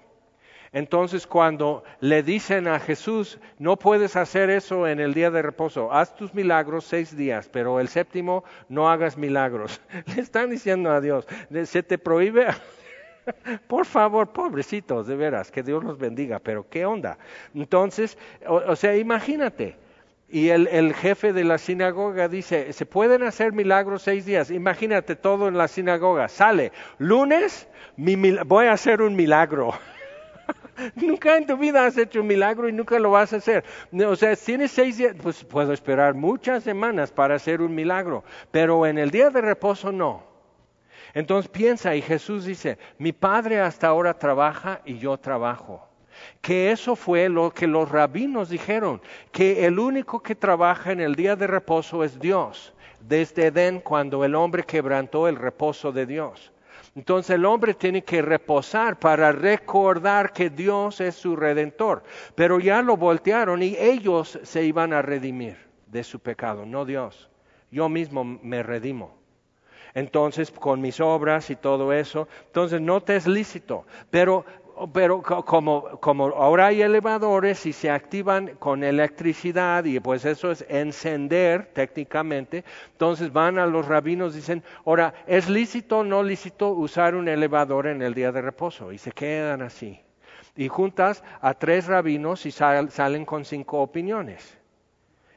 Entonces cuando le dicen a Jesús, no puedes hacer eso en el día de reposo, haz tus milagros seis días, pero el séptimo no hagas milagros. Le están diciendo a Dios, se te prohíbe. Por favor, pobrecitos, de veras, que Dios los bendiga, pero ¿qué onda? Entonces, o, sea, imagínate, y el, jefe de la sinagoga dice, se pueden hacer milagros seis días. Imagínate todo en la sinagoga. Sale, lunes, voy a hacer un milagro. nunca en tu vida has hecho un milagro y nunca lo vas a hacer. O sea, tienes seis días, pues puedo esperar muchas semanas para hacer un milagro, pero en el día de reposo no. Entonces piensa y Jesús dice, mi Padre hasta ahora trabaja y yo trabajo. Que eso fue lo que los rabinos dijeron, que el único que trabaja en el día de reposo es Dios, desde Edén cuando el hombre quebrantó el reposo de Dios. Entonces el hombre tiene que reposar para recordar que Dios es su redentor. Pero ya lo voltearon y ellos se iban a redimir de su pecado, no Dios. Yo mismo me redimo. Entonces, con mis obras y todo eso, entonces no te es lícito. Pero pero como, como ahora hay elevadores y se activan con electricidad y pues eso es encender técnicamente, entonces van a los rabinos y dicen, ahora, ¿es lícito o no lícito usar un elevador en el día de reposo? Y se quedan así. Y juntas a tres rabinos y salen con cinco opiniones.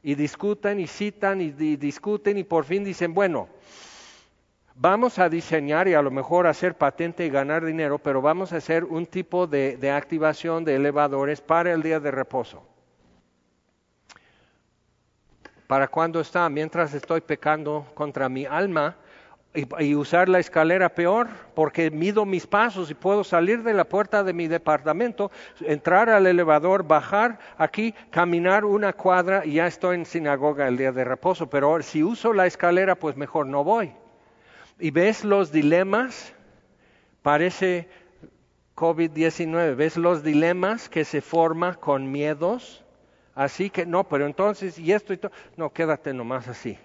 Y discuten y citan y discuten y por fin dicen, bueno, vamos a diseñar y a lo mejor hacer patente y ganar dinero, pero vamos a hacer un tipo de, activación de elevadores para el día de reposo. ¿Para cuándo está? Mientras estoy pecando contra mi alma y, usar la escalera peor, porque mido mis pasos y puedo salir de la puerta de mi departamento, entrar al elevador, bajar aquí, caminar una cuadra y ya estoy en sinagoga el día de reposo. Pero si uso la escalera, pues mejor no voy y ves los dilemas, parece COVID-19, ves los dilemas que se forman con miedos, así que no, pero entonces, y esto y todo, no, quédate nomás así.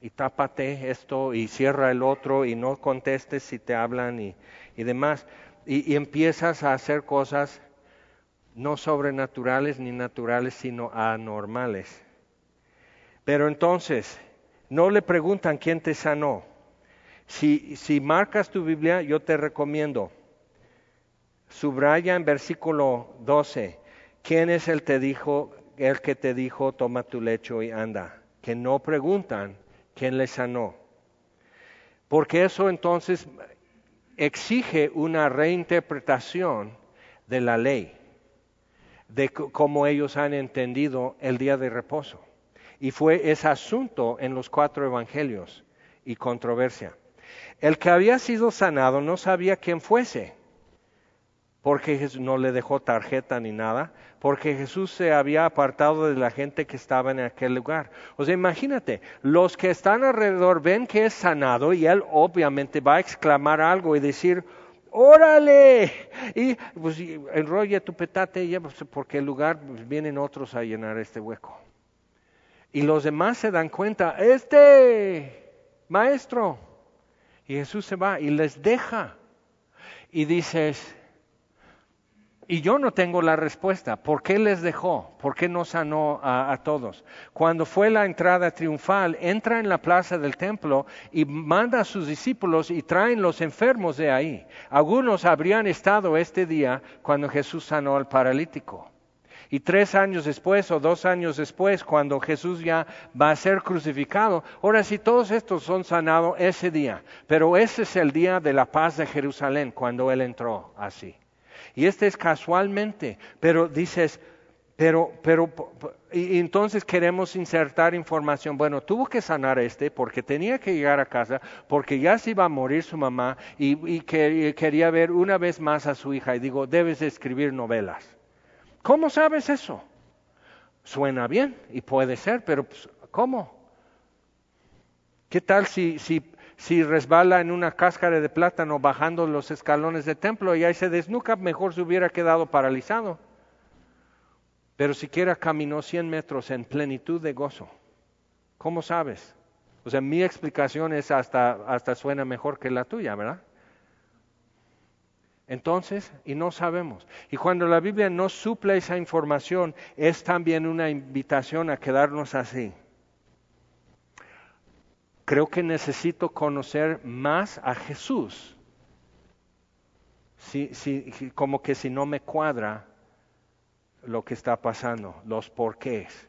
Y tápate esto y cierra el otro y no contestes si te hablan y, demás. y empiezas a hacer cosas no sobrenaturales ni naturales, sino anormales. Pero entonces, no le preguntan quién te sanó. Si, si marcas tu Biblia, yo te recomiendo, subraya en versículo 12, ¿quién es el, dijo, el que te dijo, toma tu lecho y anda? Que no preguntan quién le sanó. Porque eso entonces exige una reinterpretación de la ley, de cómo ellos han entendido el día de reposo. Y fue ese asunto en los cuatro evangelios y controversia. El que había sido sanado no sabía quién fuese, porque Jesús no le dejó tarjeta ni nada, porque Jesús se había apartado de la gente que estaba en aquel lugar. O sea, imagínate, los que están alrededor ven que es sanado y él obviamente va a exclamar algo y decir, órale, y pues enrolla tu petate, pues, porque el lugar pues, vienen otros a llenar este hueco. Y los demás se dan cuenta, este maestro. Y Jesús se va y les deja. Y dices, y yo no tengo la respuesta. ¿Por qué les dejó? ¿Por qué no sanó a, a, todos? Cuando fue la entrada triunfal, entra en la plaza del templo y manda a sus discípulos y traen los enfermos de ahí. Algunos habrían estado este día cuando Jesús sanó al paralítico. Y tres años después o dos años después, cuando Jesús ya va a ser crucificado, ahora sí todos estos son sanados ese día. Pero ese es el día de la paz de Jerusalén, cuando Él entró así. Y este es casualmente, pero dices, pero, pero, y entonces queremos insertar información. Bueno, tuvo que sanar este porque tenía que llegar a casa, porque ya se iba a morir su mamá y, y quería ver una vez más a su hija. Y digo, debes escribir novelas. ¿Cómo sabes eso? Suena bien y puede ser, pero pues, ¿cómo? ¿Qué tal si, si, si resbala en una cáscara de plátano bajando los escalones del templo y ahí se desnuca, mejor se hubiera quedado paralizado. Pero siquiera caminó 100 metros en plenitud de gozo. ¿Cómo sabes? O sea, mi explicación es hasta, hasta suena mejor que la tuya, ¿verdad? Entonces, y no sabemos. Y cuando la Biblia nos suple esa información, es también una invitación a quedarnos así. Creo que necesito conocer más a Jesús. como que si no me cuadra lo que está pasando, los porqués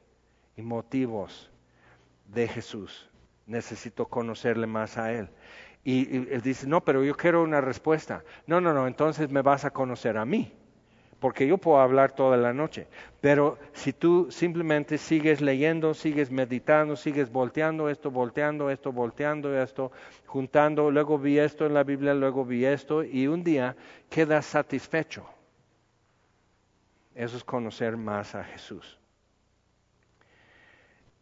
y motivos de Jesús. Necesito conocerle más a Él. Y, él dice, no, pero yo quiero una respuesta. No, no, no, entonces me vas a conocer a mí, porque yo puedo hablar toda la noche. Pero si tú simplemente sigues leyendo, sigues meditando, sigues volteando esto, volteando esto, volteando esto, juntando, luego vi esto en la Biblia, luego vi esto, y un día quedas satisfecho. Eso es conocer más a Jesús.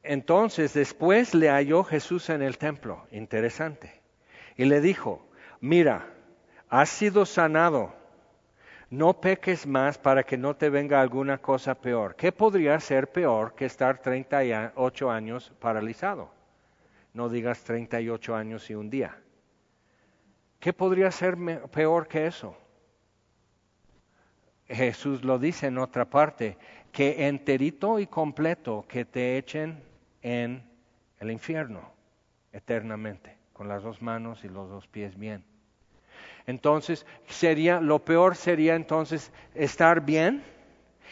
Entonces después le halló Jesús en el templo. Interesante y le dijo, mira, has sido sanado, no peques más para que no te venga alguna cosa peor. ¿Qué podría ser peor que estar 38 años paralizado? No digas 38 años y un día. ¿Qué podría ser peor que eso? Jesús lo dice en otra parte, que enterito y completo que te echen en el infierno eternamente con las dos manos y los dos pies bien. Entonces, sería, lo peor sería entonces estar bien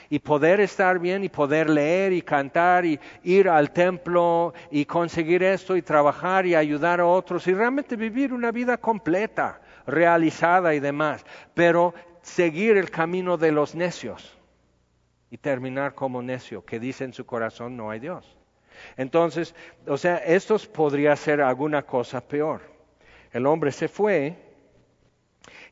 y poder estar bien y poder leer y cantar y ir al templo y conseguir esto y trabajar y ayudar a otros y realmente vivir una vida completa, realizada y demás, pero seguir el camino de los necios y terminar como necio, que dice en su corazón no hay Dios. Entonces, o sea, esto podría ser alguna cosa peor. El hombre se fue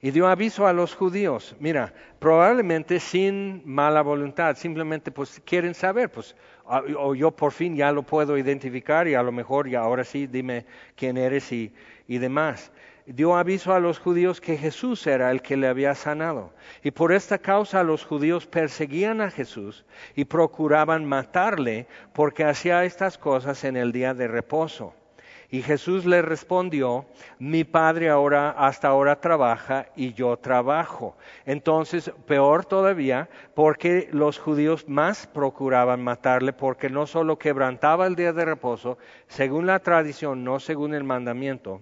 y dio aviso a los judíos. Mira, probablemente sin mala voluntad, simplemente pues quieren saber, pues, ah, o yo por fin ya lo puedo identificar y a lo mejor ya ahora sí dime quién eres y, y demás dio aviso a los judíos que Jesús era el que le había sanado. Y por esta causa los judíos perseguían a Jesús y procuraban matarle porque hacía estas cosas en el día de reposo. Y Jesús le respondió, mi padre ahora hasta ahora trabaja y yo trabajo. Entonces, peor todavía, porque los judíos más procuraban matarle, porque no solo quebrantaba el día de reposo, según la tradición, no según el mandamiento,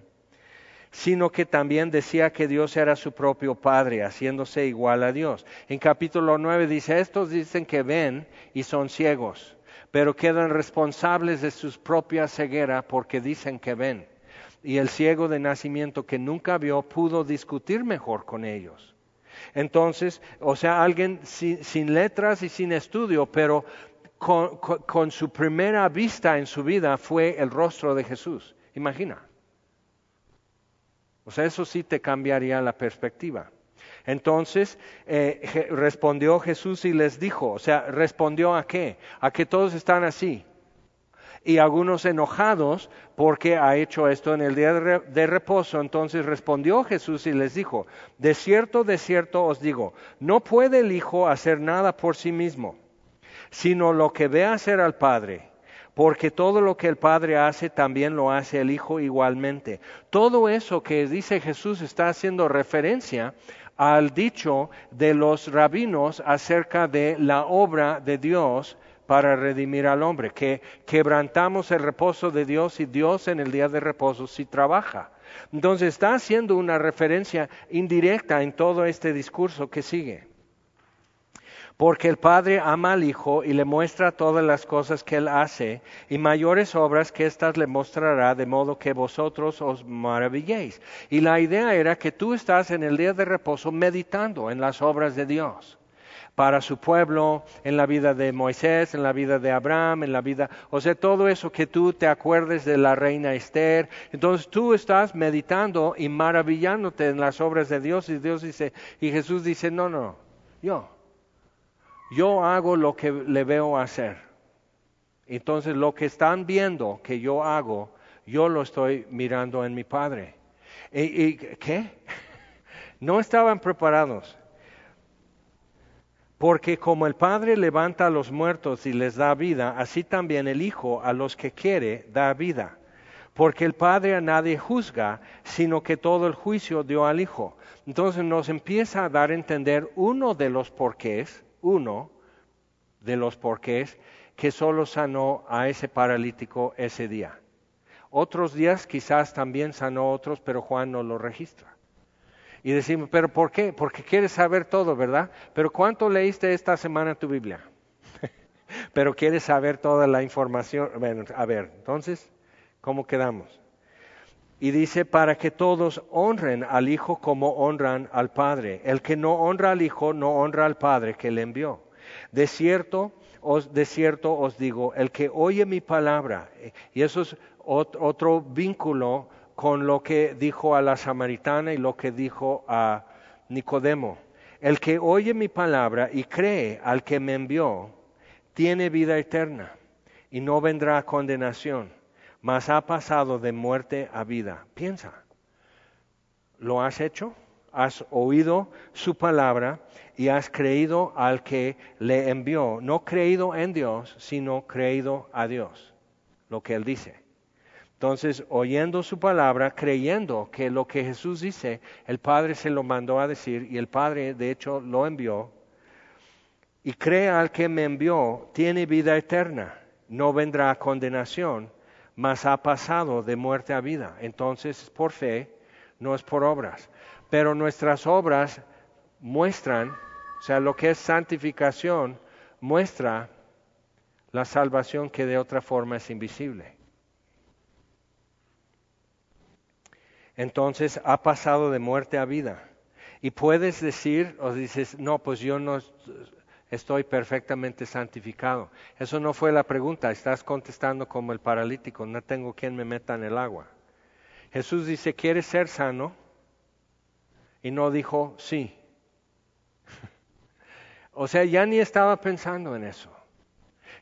sino que también decía que Dios era su propio Padre, haciéndose igual a Dios. En capítulo 9 dice, estos dicen que ven y son ciegos, pero quedan responsables de su propia ceguera porque dicen que ven. Y el ciego de nacimiento que nunca vio pudo discutir mejor con ellos. Entonces, o sea, alguien sin, letras y sin estudio, pero con su primera vista en su vida fue el rostro de Jesús. Imagina. O sea, eso sí te cambiaría la perspectiva. Entonces eh, respondió Jesús y les dijo, o sea, respondió a qué? A que todos están así. Y algunos enojados porque ha hecho esto en el día de reposo. Entonces respondió Jesús y les dijo, de cierto, de cierto os digo, no puede el Hijo hacer nada por sí mismo, sino lo que ve hacer al Padre porque todo lo que el Padre hace también lo hace el Hijo igualmente. Todo eso que dice Jesús está haciendo referencia al dicho de los rabinos acerca de la obra de Dios para redimir al hombre, que quebrantamos el reposo de Dios y Dios en el día de reposo sí trabaja. Entonces está haciendo una referencia indirecta en todo este discurso que sigue. Porque el Padre ama al Hijo y le muestra todas las cosas que Él hace, y mayores obras que éstas le mostrará, de modo que vosotros os maravilléis. Y la idea era que tú estás en el día de reposo meditando en las obras de Dios para su pueblo, en la vida de Moisés, en la vida de Abraham, en la vida, o sea, todo eso que tú te acuerdes de la reina Esther. Entonces tú estás meditando y maravillándote en las obras de Dios y Dios dice, y Jesús dice, no, no, yo, yo hago lo que le veo hacer. Entonces lo que están viendo que yo hago, yo lo estoy mirando en mi Padre. ¿Y, qué? No estaban preparados. Porque como el Padre levanta a los muertos y les da vida, así también el Hijo a los que quiere da vida. Porque el Padre a nadie juzga, sino que todo el juicio dio al Hijo. Entonces nos empieza a dar a entender uno de los porqués, uno de los porqués que solo sanó a ese paralítico ese día. Otros días quizás también sanó otros, pero Juan no lo registra. Y decimos, pero ¿por qué? Porque quieres saber todo, ¿verdad? Pero ¿cuánto leíste esta semana tu Biblia? pero quieres saber toda la información. Bueno, a ver, entonces, ¿cómo quedamos? Y dice, para que todos honren al Hijo como honran al Padre. El que no honra al Hijo no honra al Padre que le envió. De cierto, os, de cierto os digo, el que oye mi palabra, y eso es otro vínculo con lo que dijo a la samaritana y lo que dijo a Nicodemo. El que oye mi palabra y cree al que me envió, tiene vida eterna y no vendrá condenación, mas ha pasado de muerte a vida. Piensa, ¿lo has hecho? ¿Has oído su palabra y has creído al que le envió? No creído en Dios, sino creído a Dios, lo que él dice. Entonces, oyendo su palabra, creyendo que lo que Jesús dice, el Padre se lo mandó a decir y el Padre de hecho lo envió, y cree al que me envió, tiene vida eterna, no vendrá a condenación, mas ha pasado de muerte a vida. Entonces, por fe, no es por obras. Pero nuestras obras muestran, o sea, lo que es santificación, muestra la salvación que de otra forma es invisible. entonces ha pasado de muerte a vida. Y puedes decir o dices, no, pues yo no estoy perfectamente santificado. Eso no fue la pregunta, estás contestando como el paralítico, no tengo quien me meta en el agua. Jesús dice, ¿quieres ser sano? Y no dijo, sí. o sea, ya ni estaba pensando en eso,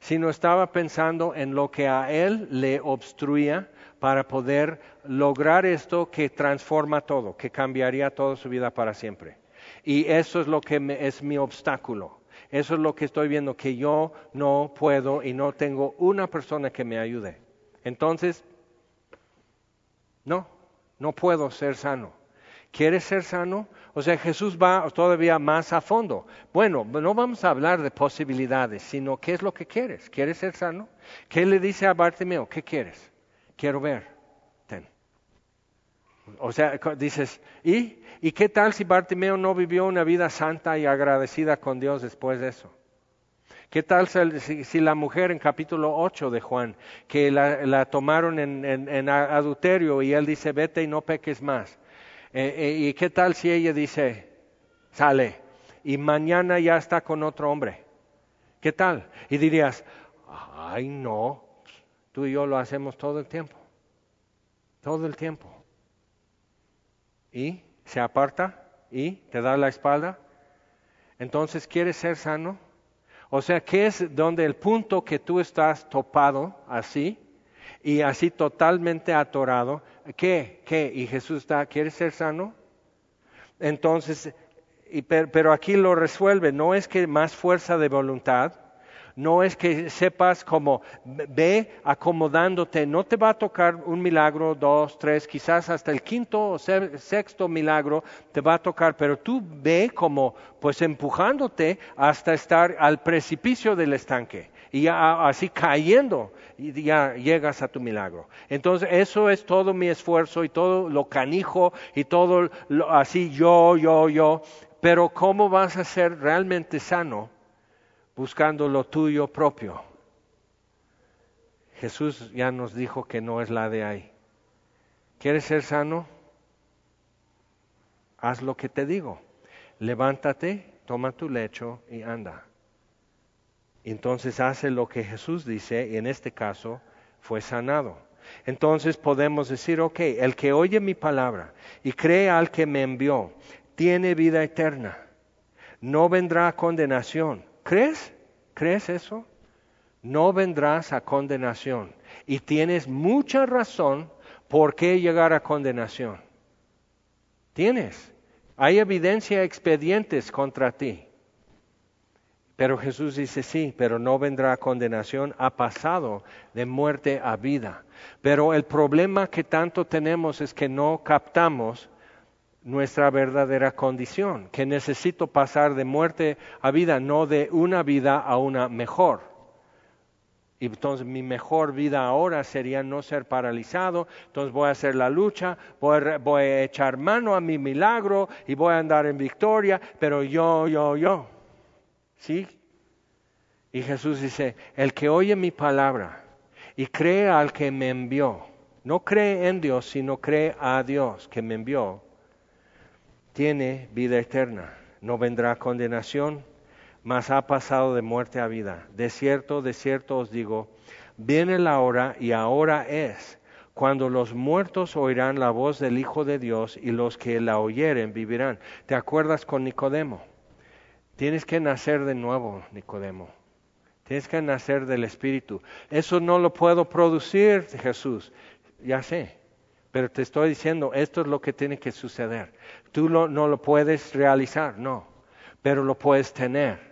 sino estaba pensando en lo que a él le obstruía para poder lograr esto que transforma todo, que cambiaría toda su vida para siempre. Y eso es lo que es mi obstáculo. Eso es lo que estoy viendo, que yo no puedo y no tengo una persona que me ayude. Entonces, no, no puedo ser sano. ¿Quieres ser sano? O sea, Jesús va todavía más a fondo. Bueno, no vamos a hablar de posibilidades, sino qué es lo que quieres. ¿Quieres ser sano? ¿Qué le dice a Bartimeo? ¿Qué quieres? quiero ver. Ten. O sea, dices, ¿y? ¿Y qué tal si Bartimeo no vivió una vida santa y agradecida con Dios después de eso? ¿Qué tal si, la mujer en capítulo 8 de Juan, que la, tomaron en, adulterio y él dice, vete y no peques más? Eh, eh, ¿Y qué tal si ella dice, sale, y mañana ya está con otro hombre? ¿Qué tal? Y dirías, ay no, Tú y yo lo hacemos todo el tiempo. Todo el tiempo. Y se aparta y te da la espalda. Entonces, ¿quieres ser sano? O sea, ¿qué es donde el punto que tú estás topado así y así totalmente atorado? ¿Qué? ¿Qué? Y Jesús está, ¿quieres ser sano? Entonces, pero aquí lo resuelve, no es que más fuerza de voluntad, no es que sepas como ve acomodándote, no te va a tocar un milagro, dos, tres, quizás hasta el quinto o sexto milagro te va a tocar, pero tú ve como pues empujándote hasta estar al precipicio del estanque y así cayendo y ya llegas a tu milagro. Entonces eso es todo mi esfuerzo y todo lo canijo y todo lo, así yo, yo, yo, pero ¿cómo vas a ser realmente sano? Buscando lo tuyo propio. Jesús ya nos dijo que no es la de ahí. ¿Quieres ser sano? Haz lo que te digo. Levántate, toma tu lecho y anda. Entonces hace lo que Jesús dice y en este caso fue sanado. Entonces podemos decir, ok, el que oye mi palabra y cree al que me envió, tiene vida eterna. No vendrá condenación, ¿Crees? ¿Crees eso? no vendrás a condenación. Y tienes mucha razón por qué llegar a condenación. Tienes. Hay evidencia, expedientes contra ti. Pero Jesús dice sí, pero no vendrá condenación, ha pasado de muerte a vida. Pero el problema que tanto tenemos es que no captamos nuestra verdadera condición, que necesito pasar de muerte a vida, no de una vida a una mejor. Y entonces mi mejor vida ahora sería no ser paralizado, entonces voy a hacer la lucha, voy a, voy a echar mano a mi milagro y voy a andar en victoria, pero yo, yo, yo. ¿Sí? Y Jesús dice, el que oye mi palabra y cree al que me envió, no cree en Dios, sino cree a Dios que me envió, tiene vida eterna, no vendrá condenación, mas ha pasado de muerte a vida. De cierto, de cierto os digo, viene la hora y ahora es, cuando los muertos oirán la voz del Hijo de Dios y los que la oyeren vivirán. ¿Te acuerdas con Nicodemo? Tienes que nacer de nuevo, Nicodemo. Tienes que nacer del Espíritu. Eso no lo puedo producir, Jesús. Ya sé. Pero te estoy diciendo, esto es lo que tiene que suceder. Tú no lo puedes realizar, no. Pero lo puedes tener.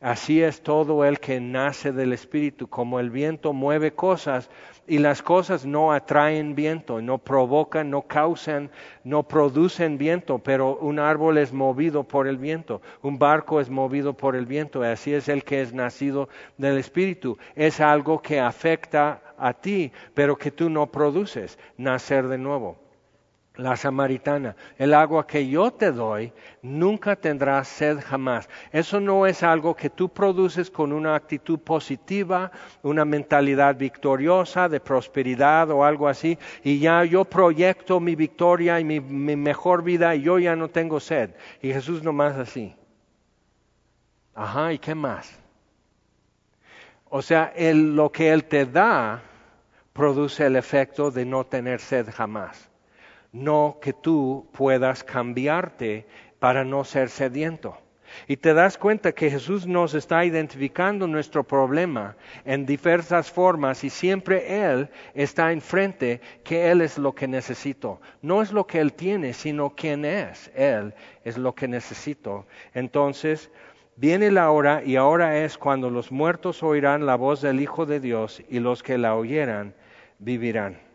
Así es todo el que nace del Espíritu, como el viento mueve cosas y las cosas no atraen viento, no provocan, no causan, no producen viento, pero un árbol es movido por el viento, un barco es movido por el viento, así es el que es nacido del Espíritu. Es algo que afecta a ti, pero que tú no produces, nacer de nuevo la samaritana, el agua que yo te doy, nunca tendrás sed jamás. Eso no es algo que tú produces con una actitud positiva, una mentalidad victoriosa de prosperidad o algo así, y ya yo proyecto mi victoria y mi, mejor vida y yo ya no tengo sed. Y Jesús nomás así. Ajá, ¿y qué más? O sea, lo que Él te da produce el efecto de no tener sed jamás no que tú puedas cambiarte para no ser sediento. Y te das cuenta que Jesús nos está identificando nuestro problema en diversas formas y siempre Él está enfrente que Él es lo que necesito. No es lo que Él tiene, sino quién es. Él es lo que necesito. Entonces, viene la hora y ahora es cuando los muertos oirán la voz del Hijo de Dios y los que la oyeran vivirán.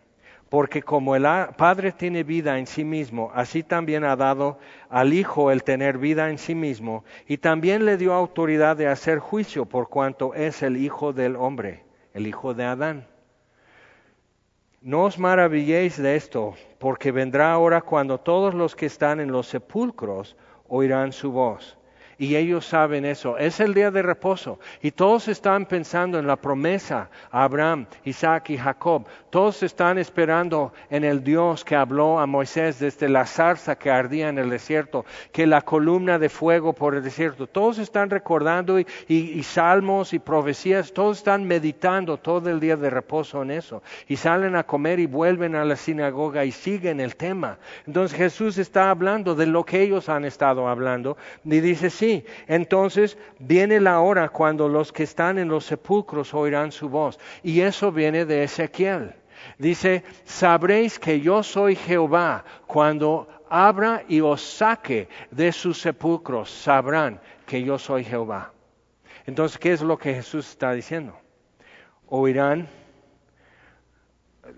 Porque como el Padre tiene vida en sí mismo, así también ha dado al Hijo el tener vida en sí mismo, y también le dio autoridad de hacer juicio por cuanto es el Hijo del hombre, el Hijo de Adán. No os maravilléis de esto, porque vendrá hora cuando todos los que están en los sepulcros oirán su voz y ellos saben eso. Es el día de reposo y todos están pensando en la promesa a Abraham, Isaac y Jacob. Todos están esperando en el Dios que habló a Moisés desde la zarza que ardía en el desierto, que la columna de fuego por el desierto. Todos están recordando y, salmos y profecías, todos están meditando todo el día de reposo en eso. Y salen a comer y vuelven a la sinagoga y siguen el tema. Entonces Jesús está hablando de lo que ellos han estado hablando y dice, entonces viene la hora cuando los que están en los sepulcros oirán su voz. Y eso viene de Ezequiel. Dice, sabréis que yo soy Jehová cuando abra y os saque de sus sepulcros, sabrán que yo soy Jehová. Entonces, ¿qué es lo que Jesús está diciendo? Oirán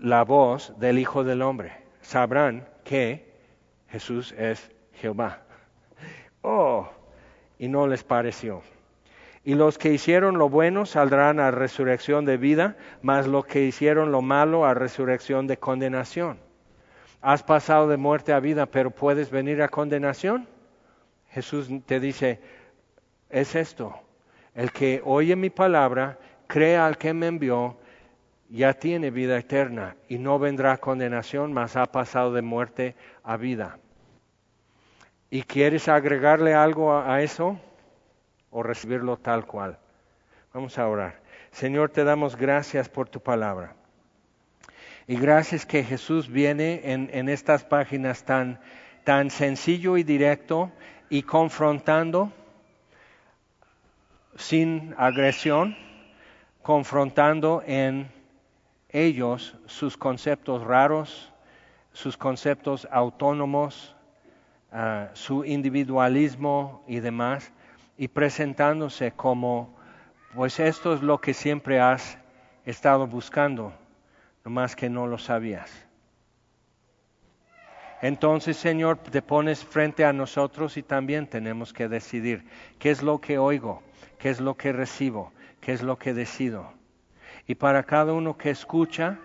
la voz del Hijo del Hombre. Sabrán que Jesús es Jehová. Oh, y no les pareció. Y los que hicieron lo bueno saldrán a resurrección de vida, mas los que hicieron lo malo a resurrección de condenación. Has pasado de muerte a vida, pero puedes venir a condenación. Jesús te dice, es esto, el que oye mi palabra, crea al que me envió, ya tiene vida eterna y no vendrá condenación, mas ha pasado de muerte a vida. ¿Y quieres agregarle algo a, eso o recibirlo tal cual? Vamos a orar. Señor, te damos gracias por tu palabra. Y gracias que Jesús viene en, en estas páginas tan, tan sencillo y directo y confrontando sin agresión confrontando en ellos sus conceptos raros, sus conceptos autónomos, ah, su individualismo y demás, y presentándose como, pues esto es lo que siempre has estado buscando, nomás que no lo sabías. Entonces, Señor, te pones frente a nosotros y también tenemos que decidir qué es lo que oigo, qué es lo que recibo, qué es lo que decido. Y para cada uno que escucha,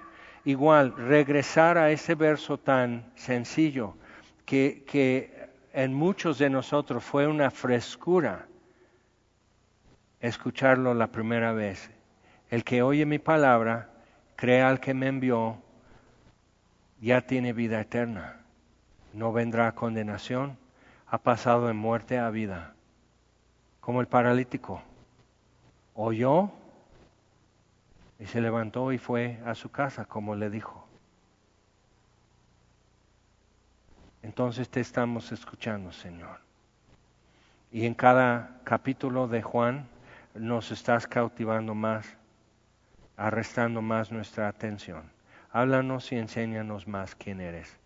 igual, regresar a ese verso tan sencillo que, en muchos de nosotros fue una frescura escucharlo la primera vez. El que oye mi palabra, crea al que me envió, ya tiene vida eterna. No vendrá condenación, ha pasado de muerte a vida. Como el paralítico. Oyó y se levantó y fue a su casa, como le dijo. Entonces te estamos escuchando, Señor. Y en cada capítulo de Juan nos estás cautivando más, arrestando más nuestra atención. Háblanos y enséñanos más quién eres.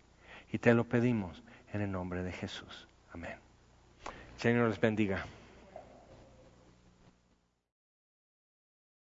Y te lo pedimos en el nombre de Jesús. Amén. Señor les bendiga.